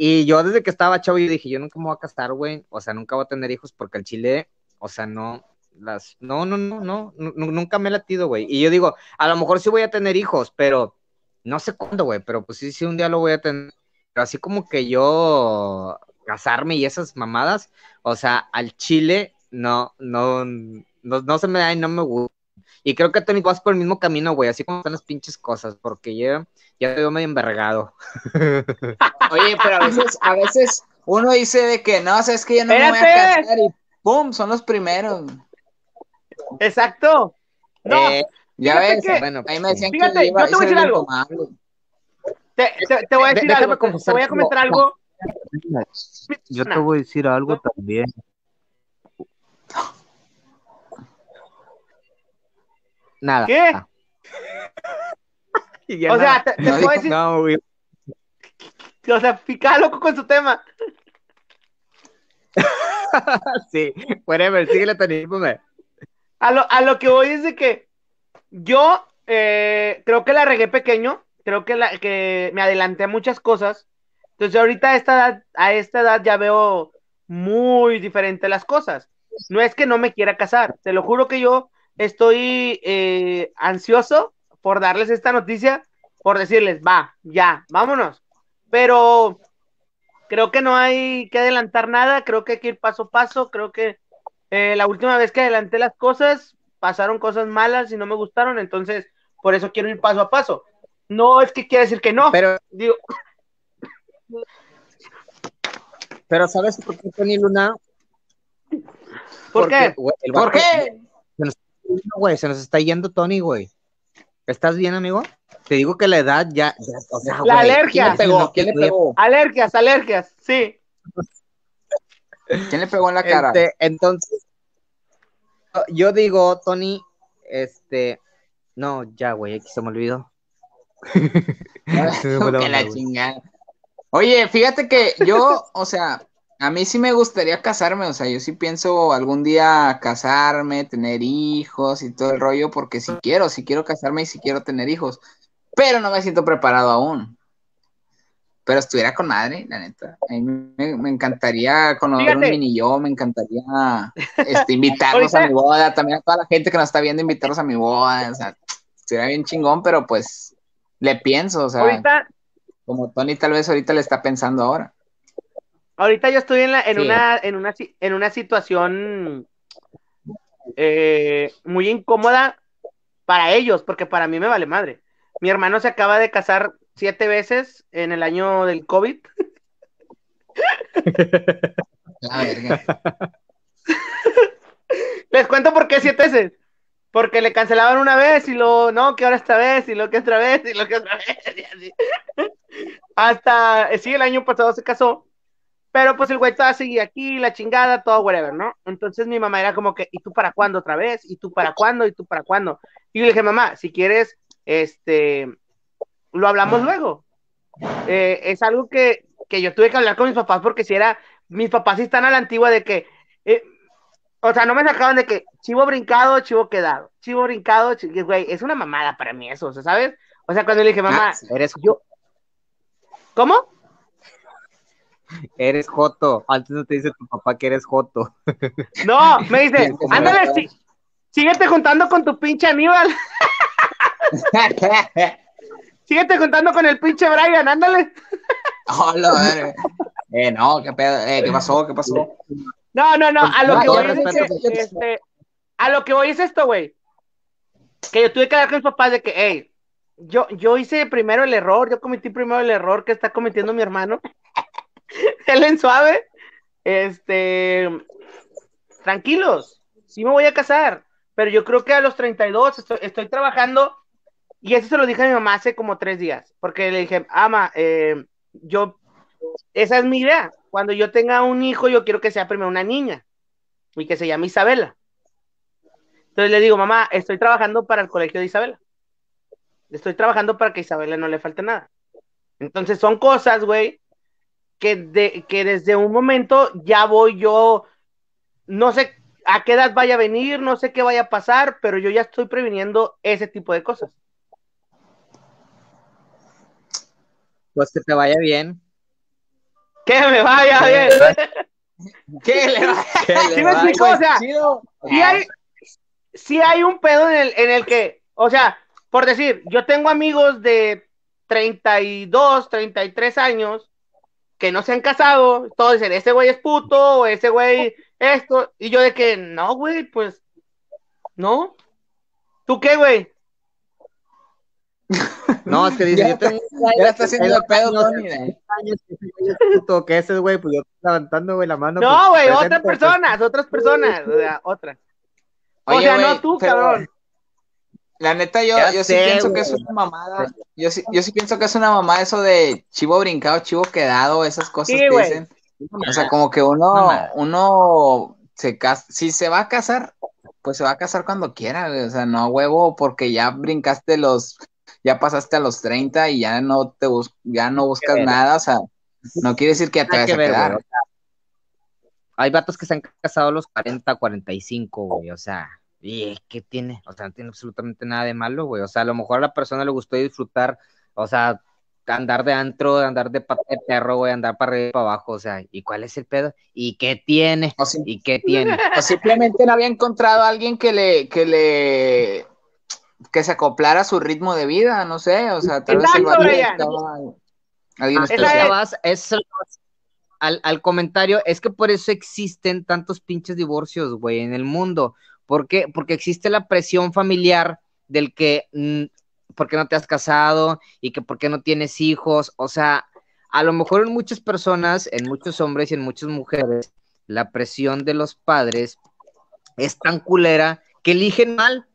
[SPEAKER 3] y yo desde que estaba chavo, yo dije, yo nunca me voy a casar, güey. O sea, nunca voy a tener hijos porque el chile, o sea, no, las, no, no, no, no, nu- nu- nunca me he latido, güey. Y yo digo, a lo mejor sí voy a tener hijos, pero no sé cuándo, güey, pero pues sí, sí, un día lo voy a tener. Pero así como que yo casarme y esas mamadas, o sea, al chile, no, no, no, no se me da y no me gusta. Y creo que Tony vas por el mismo camino, güey, así como están las pinches cosas, porque yo ya te veo medio envergado. [LAUGHS]
[SPEAKER 2] Oye, pero a veces, a veces uno dice de que no, sabes que yo no me voy a casar y ¡pum! Son los primeros.
[SPEAKER 1] Exacto. No,
[SPEAKER 3] Eh,
[SPEAKER 2] Ya ves,
[SPEAKER 1] que-
[SPEAKER 2] bueno, ahí me decían
[SPEAKER 1] Fíjate,
[SPEAKER 2] que iba
[SPEAKER 1] yo te voy a decir algo. te, te- te voy a
[SPEAKER 3] de-
[SPEAKER 1] decir
[SPEAKER 3] déjame
[SPEAKER 1] algo, te- voy a
[SPEAKER 3] como-
[SPEAKER 1] comentar algo.
[SPEAKER 4] Yo te voy a decir algo también.
[SPEAKER 3] Nada.
[SPEAKER 1] ¿Qué?
[SPEAKER 3] Ah. [LAUGHS] Y ya
[SPEAKER 1] O sea,
[SPEAKER 3] nada.
[SPEAKER 1] te, te
[SPEAKER 2] No
[SPEAKER 1] puedo decir,
[SPEAKER 3] No, güey. [LAUGHS]
[SPEAKER 1] o sea, pica loco con su tema. [LAUGHS]
[SPEAKER 3] Sí, whatever, síguele, ponme.
[SPEAKER 1] A lo, a lo que voy es de que yo eh, creo que la regué pequeño, creo que, la, que me adelanté a muchas cosas. Entonces ahorita a esta edad, a esta edad ya veo muy diferente las cosas. No es que no me quiera casar, te lo juro que yo estoy eh, ansioso por darles esta noticia, por decirles, va, ya, vámonos. Pero creo que no hay que adelantar nada, creo que hay que ir paso a paso, creo que eh, la última vez que adelanté las cosas, pasaron cosas malas y no me gustaron, entonces por eso quiero ir paso a paso. No es que quiera decir que no,
[SPEAKER 3] Pero,
[SPEAKER 1] digo,
[SPEAKER 3] pero ¿sabes por qué, Tony Luna?
[SPEAKER 1] ¿por
[SPEAKER 3] Porque,
[SPEAKER 1] qué?
[SPEAKER 2] ¿Por qué?
[SPEAKER 3] Güey, se nos está yendo Tony, güey. ¿Estás bien, amigo? Te digo que la edad ya. ya, o sea,
[SPEAKER 1] La
[SPEAKER 3] güey,
[SPEAKER 1] alergia.
[SPEAKER 2] ¿Quién le pegó? ¿Quién le pegó?
[SPEAKER 1] Alergias, alergias, sí.
[SPEAKER 2] ¿Quién le pegó en la cara?
[SPEAKER 3] Este, entonces, yo digo, Tony, este. No, ya, güey, aquí se me olvidó. [LAUGHS] Se me fue la [LAUGHS]
[SPEAKER 2] Que la
[SPEAKER 3] onda, güey.
[SPEAKER 2] chingada. Oye, fíjate que yo, o sea, a mí sí me gustaría casarme, o sea, yo sí pienso algún día casarme, tener hijos y todo el rollo, porque si quiero, si quiero casarme y si quiero tener hijos, pero no me siento preparado aún. Pero estuviera con madre, la neta. A mí me, me encantaría conocer un
[SPEAKER 1] Fíjate.
[SPEAKER 2] mini yo, me encantaría este, [LAUGHS] invitarlos a mi boda, también a toda la gente que nos está viendo, invitarlos a mi boda, o sea, estuviera bien chingón, pero pues le pienso, o sea,
[SPEAKER 1] Ahorita,
[SPEAKER 2] como Tony tal vez ahorita le está pensando ahora.
[SPEAKER 1] Ahorita yo estoy en, la, en,
[SPEAKER 3] Sí.
[SPEAKER 1] una, en, una, si- en una situación eh, muy incómoda para ellos, porque para mí me vale madre. Mi hermano se acaba de casar siete veces en el año del COVID.
[SPEAKER 2] La [LAUGHS] verga. [LAUGHS]
[SPEAKER 1] Les cuento por qué siete veces. Porque le cancelaban una vez y lo, no, que ahora esta vez, y lo que otra vez, y lo que otra vez, y así. [LAUGHS] Hasta, eh, sí, el año pasado se casó, pero pues el güey todavía seguía aquí, la chingada, todo whatever, ¿no? Entonces mi mamá era como que, ¿y tú para cuándo otra vez? ¿Y tú para cuándo? ¿Y tú para cuándo? Y yo le dije, mamá, si quieres, este, lo hablamos luego. Eh, es algo que, que yo tuve que hablar con mis papás porque si era, mis papás sí están a la antigua de que, eh, o sea, no me sacaban de que chivo brincado, chivo quedado, chivo brincado, güey, es una mamada para mí eso, o sea, ¿sabes? O sea, cuando le dije, mamá,
[SPEAKER 2] Ah.
[SPEAKER 3] Eres
[SPEAKER 1] yo, ¿cómo?
[SPEAKER 3] Eres Joto. Antes no te dice tu papá que eres Joto.
[SPEAKER 1] No, me dice, ándale, sí, síguete juntando con tu pinche Aníbal. [LAUGHS] síguete juntando con el pinche Brian, ándale.
[SPEAKER 2] Hola, eh, no, qué pedo, eh, ¿qué pasó? ¿Qué pasó?
[SPEAKER 1] No, no, no, a lo que voy es, que, este, a lo que voy es esto, güey. Que yo tuve que hablar con mis papás de que, hey, yo, yo hice primero el error, yo cometí primero el error que está cometiendo mi hermano. Él en suave. Este, tranquilos, sí me voy a casar, pero yo creo que a los 32 estoy, estoy trabajando y eso se lo dije a mi mamá hace como tres días, porque le dije, ama, eh, yo, esa es mi idea. Cuando yo tenga un hijo, yo quiero que sea primero una niña y que se llame Isabela. Entonces le digo, mamá, estoy trabajando para el colegio de Isabela. Estoy trabajando para que Isabela no le falte nada. Entonces son cosas, güey, que, de, que desde un momento ya voy yo, no sé a qué edad vaya a venir, no sé qué vaya a pasar, pero yo ya estoy previniendo ese tipo de cosas.
[SPEAKER 3] Pues que te vaya bien.
[SPEAKER 1] Que me vaya bien.
[SPEAKER 2] ¿Qué le va? [LAUGHS] [LAUGHS]
[SPEAKER 1] ¿Sí me explico? O sea, sí hay, sí hay un pedo en el, en el que, o sea, por decir, yo tengo amigos de 32, 33 años que no se han casado, todos dicen, ese güey es puto, o ese güey esto, y yo de que, no, güey, pues, no. ¿Tú qué, güey? [LAUGHS]
[SPEAKER 3] No, es que dice,
[SPEAKER 2] Ya
[SPEAKER 3] yo
[SPEAKER 2] está-
[SPEAKER 3] tengo
[SPEAKER 2] Ya está haciendo el pedo, Tony. [LAUGHS]
[SPEAKER 3] años que ese güey es puto, que ese güey, pues yo estoy levantando, güey, la mano.
[SPEAKER 1] No,
[SPEAKER 3] pues,
[SPEAKER 1] güey, otras
[SPEAKER 3] pues.
[SPEAKER 1] personas, otras personas, o sea, otras. O sea, no tú,
[SPEAKER 2] pero-
[SPEAKER 1] cabrón.
[SPEAKER 2] La neta, yo, yo sí
[SPEAKER 3] sé,
[SPEAKER 2] pienso que es una mamada. Yo sí, yo sí pienso que es una mamada eso de chivo brincado, chivo quedado, esas cosas
[SPEAKER 1] Sí,
[SPEAKER 2] que
[SPEAKER 1] güey.
[SPEAKER 2] dicen. O sea, como que uno, uno se casa, si se va a casar, pues se va a casar cuando quiera, güey. O sea, no a huevo, porque ya brincaste los, ya pasaste a los 30 y ya no te bus, ya no buscas nada, o sea, no quiere decir que ya te vayas a
[SPEAKER 3] ver,
[SPEAKER 2] quedar.
[SPEAKER 3] güey, hay vatos que se han casado a los 40, 45, güey, o sea, y ¿qué tiene? O sea, no tiene absolutamente nada de malo, güey, o sea, a lo mejor a la persona le gustó disfrutar, o sea, andar de antro, andar de pata de perro, güey, andar para arriba y para abajo, o sea, ¿y cuál es el pedo? ¿Y qué tiene?
[SPEAKER 2] O,
[SPEAKER 3] ¿Y qué tiene? [LAUGHS]
[SPEAKER 2] o simplemente no había encontrado a alguien que le, que le, que se acoplara a su ritmo de vida, no sé, o sea, tal vez alguien especial.
[SPEAKER 3] al, al comentario, es que por eso existen tantos pinches divorcios, güey, en el mundo. ¿Por qué? Porque existe la presión familiar del que, mm, ¿por qué no te has casado? Y que por qué no tienes hijos. O sea, a lo mejor en muchas personas, en muchos hombres y en muchas mujeres, la presión de los padres es tan culera que eligen mal.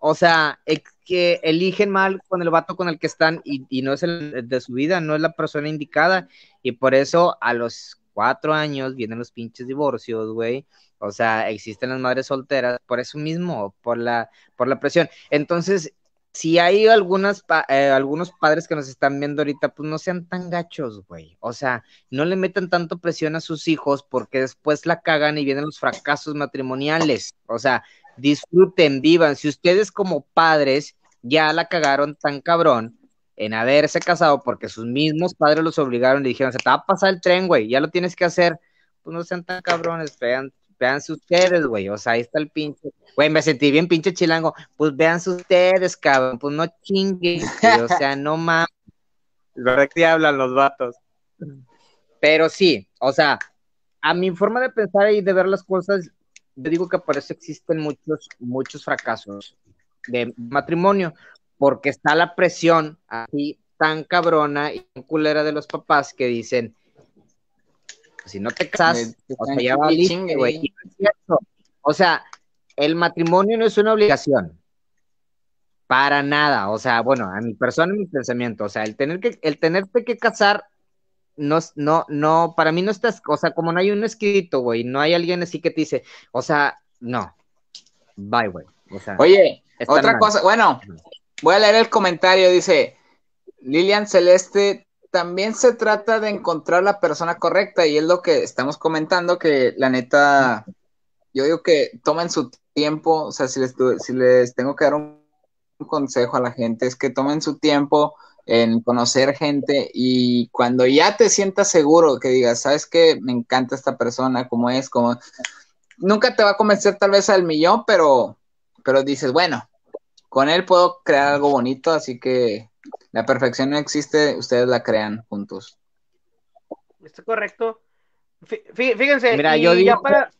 [SPEAKER 3] O sea, que eligen mal con el vato con el que están y, y no es el de su vida, no es la persona indicada. Y por eso a los cuatro años vienen los pinches divorcios, güey. O sea, existen las madres solteras por eso mismo, por la, por la presión. Entonces, si hay algunas pa- eh, algunos padres que nos están viendo ahorita, pues no sean tan gachos, güey. O sea, no le metan tanto presión a sus hijos porque después la cagan y vienen los fracasos matrimoniales. O sea, disfruten, vivan. Si ustedes como padres ya la cagaron tan cabrón en haberse casado porque sus mismos padres los obligaron y dijeron, se te va a pasar el tren, güey, ya lo tienes que hacer, pues no sean tan cabrones, vean, véanse ustedes, güey, o sea, ahí está el pinche, güey, me sentí bien pinche chilango, pues véanse ustedes, cabrón, pues no chinguen, güey, o sea, no mames. ¿Verdad que hablan los vatos? Pero sí, o sea, a mi forma de pensar y de ver las cosas, yo digo que por eso existen muchos, muchos fracasos de matrimonio, porque está la presión así tan cabrona y tan culera de los papás que dicen, si no te casas,
[SPEAKER 2] Me-
[SPEAKER 3] o sea, ya va
[SPEAKER 2] chingue, chingue.
[SPEAKER 3] güey. O sea, el matrimonio no es una obligación. Para nada. O sea, bueno, a mi persona y mi pensamiento. O sea, el tener que, el tenerte que casar, no, es- no, no, para mí no estás, o sea, como no hay un escrito, güey, no hay alguien así que te dice, o sea, no. Bye, güey. O sea,
[SPEAKER 2] Oye, otra
[SPEAKER 3] mal.
[SPEAKER 2] cosa, bueno, voy a leer el comentario, dice Lilian Celeste, también se trata de encontrar la persona correcta y es lo que estamos comentando, que la neta, yo digo que tomen su tiempo, o sea, si les, si les tengo que dar un un consejo a la gente es que tomen su tiempo en conocer gente y cuando ya te sientas seguro que digas, sabes que me encanta esta persona, como es, como nunca te va a convencer tal vez al millón, pero, pero dices, bueno, con él puedo crear algo bonito, así que la perfección no existe, ustedes la crean juntos.
[SPEAKER 1] Está correcto. Fíjense,
[SPEAKER 3] Mira, yo digo, para...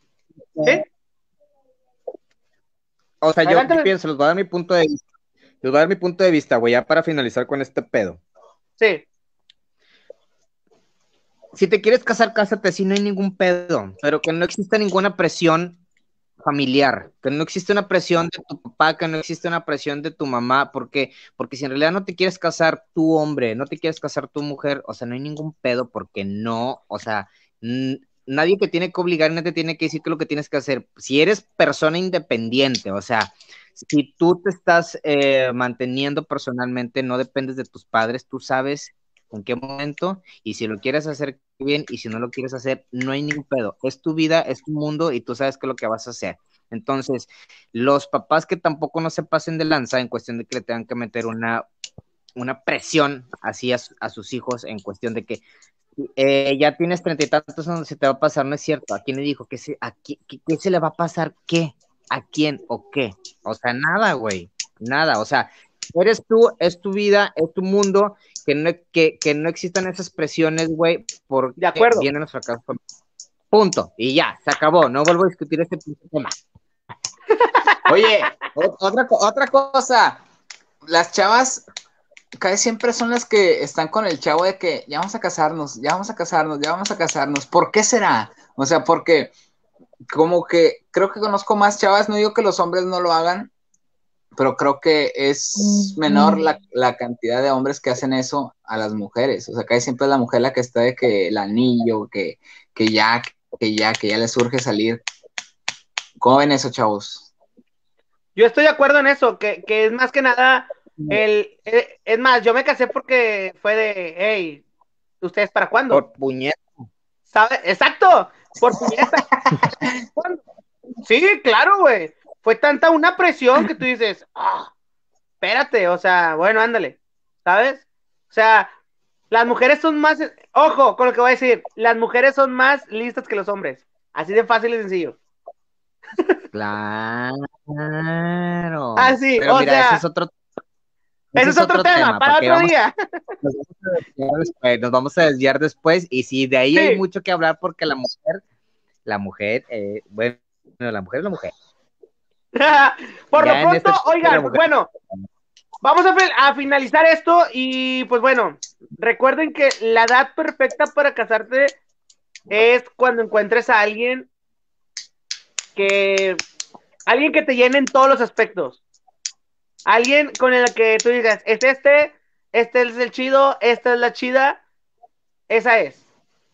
[SPEAKER 3] O sea, yo pienso, les voy a dar mi punto de vista. Les voy a dar mi punto de vista, güey, ya para finalizar con este pedo.
[SPEAKER 1] Sí.
[SPEAKER 3] Si te quieres casar, cásate, si no hay ningún pedo, pero que no exista ninguna presión familiar, que no existe una presión de tu papá, que no existe una presión de tu mamá, porque porque si en realidad no te quieres casar tu hombre, no te quieres casar tu mujer, o sea, no hay ningún pedo porque no, o sea, nadie te tiene que obligar, nadie te tiene que decir que lo que tienes que hacer. Si eres persona independiente, o sea, si tú te estás eh, manteniendo personalmente, no dependes de tus padres, tú sabes en qué momento y si lo quieres hacer bien y si no lo quieres hacer, no hay ningún pedo. Es tu vida, es tu mundo y tú sabes qué es lo que vas a hacer. Entonces, los papás que tampoco no se pasen de lanza en cuestión de que le tengan que meter una, una presión así a, sus hijos en cuestión de que eh, ya tienes treinta y tantos años, se te va a pasar, no es cierto. ¿A quién le dijo? ¿Qué se, a qué, qué se le va a pasar? ¿Qué? ¿A quién o qué? O sea, nada, güey. Nada. O sea, eres tú, es tu vida, es tu mundo, que no, que, que no existan esas presiones, güey, por
[SPEAKER 1] de acuerdo.
[SPEAKER 3] vienen los fracasos. Punto. Y ya, se acabó. No vuelvo a discutir este tema. [LAUGHS]
[SPEAKER 2] Oye, otra, otra cosa. Las chavas casi siempre son las que están con el chavo de que ya vamos a casarnos, ya vamos a casarnos, ya vamos a casarnos. ¿Por qué será? O sea, porque como que creo que conozco más chavas, no digo que los hombres no lo hagan, pero creo que es menor la, cantidad de hombres que hacen eso a las mujeres. O sea, que siempre es la mujer la que está de que el anillo, que, que ya, que ya, que ya le surge salir. ¿Cómo ven eso, chavos?
[SPEAKER 1] Yo estoy de acuerdo en eso, que, es más que nada el, eh, es más, yo me casé porque fue de, hey, ¿ustedes para cuándo?
[SPEAKER 3] Por puñeta.
[SPEAKER 1] ¿Sabe? Exacto, por puñeta. [LAUGHS] sí, claro, güey fue tanta una presión que tú dices, ah, espérate, o sea, bueno, ándale, ¿sabes? O sea, las mujeres son más, ojo con lo que voy a decir, las mujeres son más listas que los hombres, así de fácil y sencillo.
[SPEAKER 3] Claro.
[SPEAKER 1] Así, ah, o sea,
[SPEAKER 3] ese es otro
[SPEAKER 1] ese es otro, tema, para otro día.
[SPEAKER 3] Nos vamos, a desviar después y si de ahí hay mucho que hablar porque la mujer, la mujer, eh, bueno, la mujer es la mujer. [LAUGHS]
[SPEAKER 1] Por lo pronto, oigan, pues bueno, vamos a, finalizar esto y pues bueno, recuerden que la edad perfecta para casarte es cuando encuentres a alguien que alguien que te llene en todos los aspectos. Alguien con el que tú digas, es este, este es el chido, esta es la chida, esa es.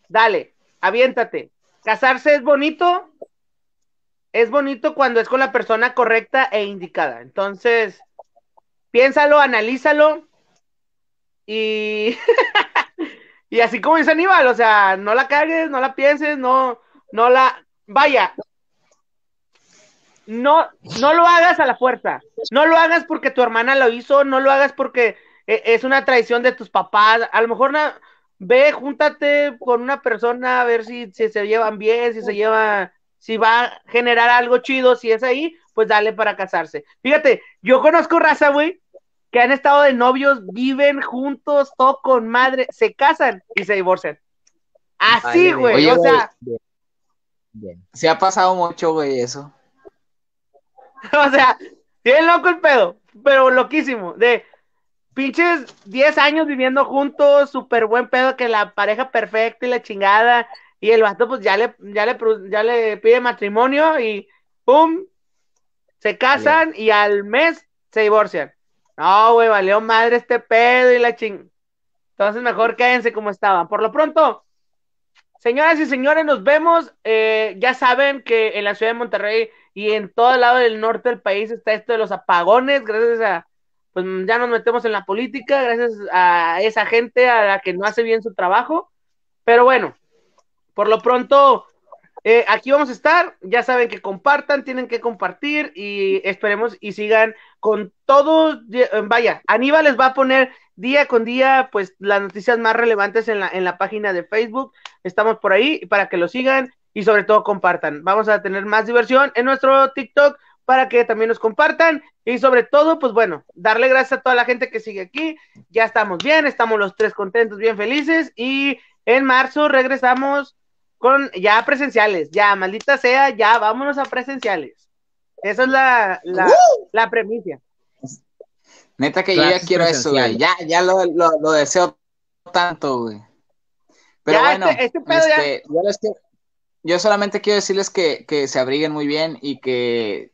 [SPEAKER 1] Dale, aviéntate. Casarse es bonito, es bonito cuando es con la persona correcta e indicada. Entonces, piénsalo, analízalo y, [LAUGHS] y así como dice Aníbal, o sea, no la cagues, no la pienses, no, no la, vaya, no, no lo hagas a la fuerza, no lo hagas porque tu hermana lo hizo, no lo hagas porque e, es una traición de tus papás, a lo mejor ve, júntate con una persona a ver si, si se llevan bien, si se llevan si va a generar algo chido, si es ahí, pues dale para casarse. Fíjate, yo conozco raza, güey, que han estado de novios, viven juntos, todo con madre, se casan y se divorcian. Así, güey, o sea.
[SPEAKER 2] Se ha pasado mucho, güey, eso. [LAUGHS]
[SPEAKER 1] o sea, tiene loco el pedo, pero loquísimo. De pinches 10 años viviendo juntos, súper buen pedo, que la pareja perfecta y la chingada, y el vato pues ya le, ya le, ya le pide matrimonio y ¡pum! Se casan y al mes se divorcian. No, güey, valió madre este pedo y la ching. Entonces mejor quédense como estaban. Por lo pronto, señoras y señores, nos vemos. Eh, ya saben que en la ciudad de Monterrey y en todo el lado del norte del país está esto de los apagones, gracias a, pues ya nos metemos en la política, gracias a esa gente a la que no hace bien su trabajo. Pero bueno, por lo pronto, eh, aquí vamos a estar, ya saben que compartan, tienen que compartir y esperemos y sigan con todos, eh, vaya, Aníbal les va a poner día con día pues las noticias más relevantes en la, en la página de Facebook, estamos por ahí para que lo sigan y sobre todo compartan. Vamos a tener más diversión en nuestro TikTok para que también nos compartan y sobre todo, pues bueno, darle gracias a toda la gente que sigue aquí. Ya estamos bien, estamos los tres contentos, bien felices y en marzo regresamos con ya presenciales, ya, maldita sea, ya, vámonos a presenciales. Esa es la, la, la premisa.
[SPEAKER 2] Neta que yo ya quiero eso, güey. Ya, ya lo, lo, deseo tanto, güey. Pero bueno, este, este este, yo, yo, solamente quiero decirles que, que se abriguen muy bien y que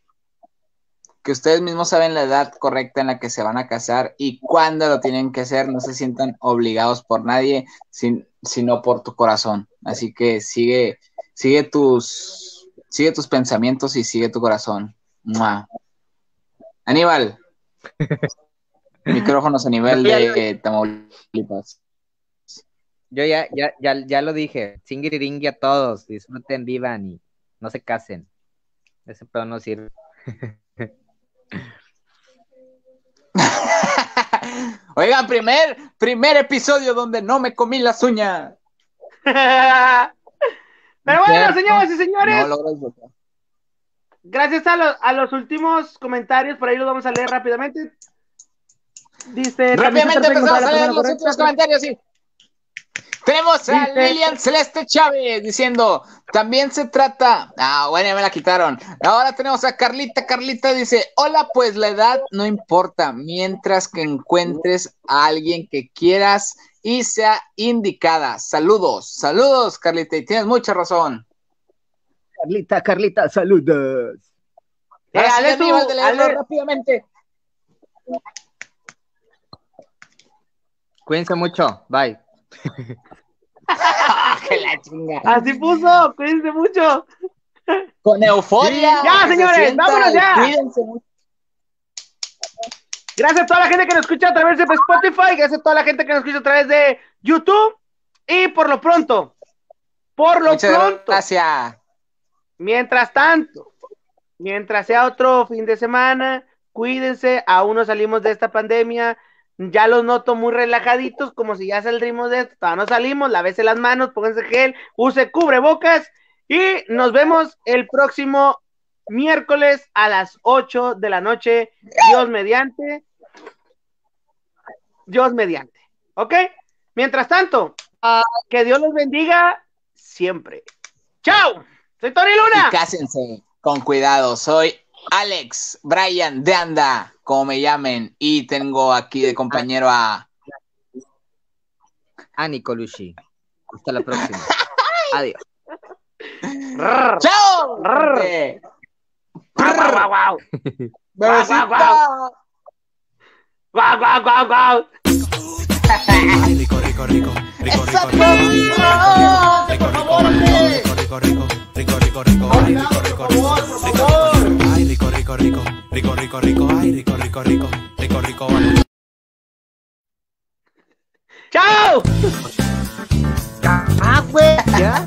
[SPEAKER 2] que ustedes mismos saben la edad correcta en la que se van a casar y cuándo lo tienen que hacer, no se sientan obligados por nadie, sin, sino por tu corazón. Así que sigue, sigue tus, sigue tus pensamientos y sigue tu corazón. Aníbal. [LAUGHS] Micrófonos a nivel de Tamaulipas.
[SPEAKER 3] Yo ya, ya, ya, ya lo dije. Singiriringi a todos. Disfruten, vivan y no se casen. Ese pedo no sirve. [LAUGHS]
[SPEAKER 2] Oigan, primer, primer episodio donde no me comí las uñas. [LAUGHS]
[SPEAKER 1] Pero bueno, señoras y señores. gracias a, a, los últimos comentarios, por ahí los vamos a leer rápidamente.
[SPEAKER 2] Dice. Rápidamente empezamos a leer los últimos comentarios, sí. Tenemos a Lilian Celeste Chávez diciendo, también se trata, ah, bueno, ya me la quitaron. Ahora tenemos a Carlita, Carlita dice, hola, pues la edad no importa, mientras que encuentres a alguien que quieras y sea indicada. Saludos, saludos, Carlita, y tienes mucha razón.
[SPEAKER 3] Carlita, Carlita, saludos.
[SPEAKER 2] Eh, de rápidamente.
[SPEAKER 3] Cuídense mucho, bye. [LAUGHS]
[SPEAKER 1] Así puso, cuídense mucho.
[SPEAKER 2] Con euforia.
[SPEAKER 1] ya, señores, vámonos ya. Gracias a toda la gente que nos escucha a través de Spotify, gracias a toda la gente que nos escucha a través de YouTube. Y por lo pronto, por lo pronto.
[SPEAKER 2] Gracias.
[SPEAKER 1] Mientras tanto, mientras sea otro fin de semana, cuídense, aún no salimos de esta pandemia ya los noto muy relajaditos, como si ya saldrimos de esto, todavía no salimos, lavese las manos, pónganse gel, use cubrebocas y nos vemos el próximo miércoles a las 8 de la noche, Dios mediante. Dios mediante, ¿ok? Mientras tanto, que Dios los bendiga siempre. ¡Chao! Soy Tony Luna.
[SPEAKER 2] Y cásense con cuidado, soy Alex Brian de Anda como me llamen. Y tengo aquí de compañero a.
[SPEAKER 3] Ani Colucci. Hasta la próxima. [LAUGHS] Adiós.
[SPEAKER 2] ¡Chao!
[SPEAKER 1] ¡Guau, ¡Guau, guau, guau, guau! Rico, rico, rico. Rico, rico, rico. Rico, rico, rico. Rico, rico, rico, rico, rico. Rico, rico, rico. Ay, rico, rico, rico. Rico, rico, rico. Ay, rico, rico, rico. Rico, rico, ¡Chao!
[SPEAKER 3] Ah, güey, ya.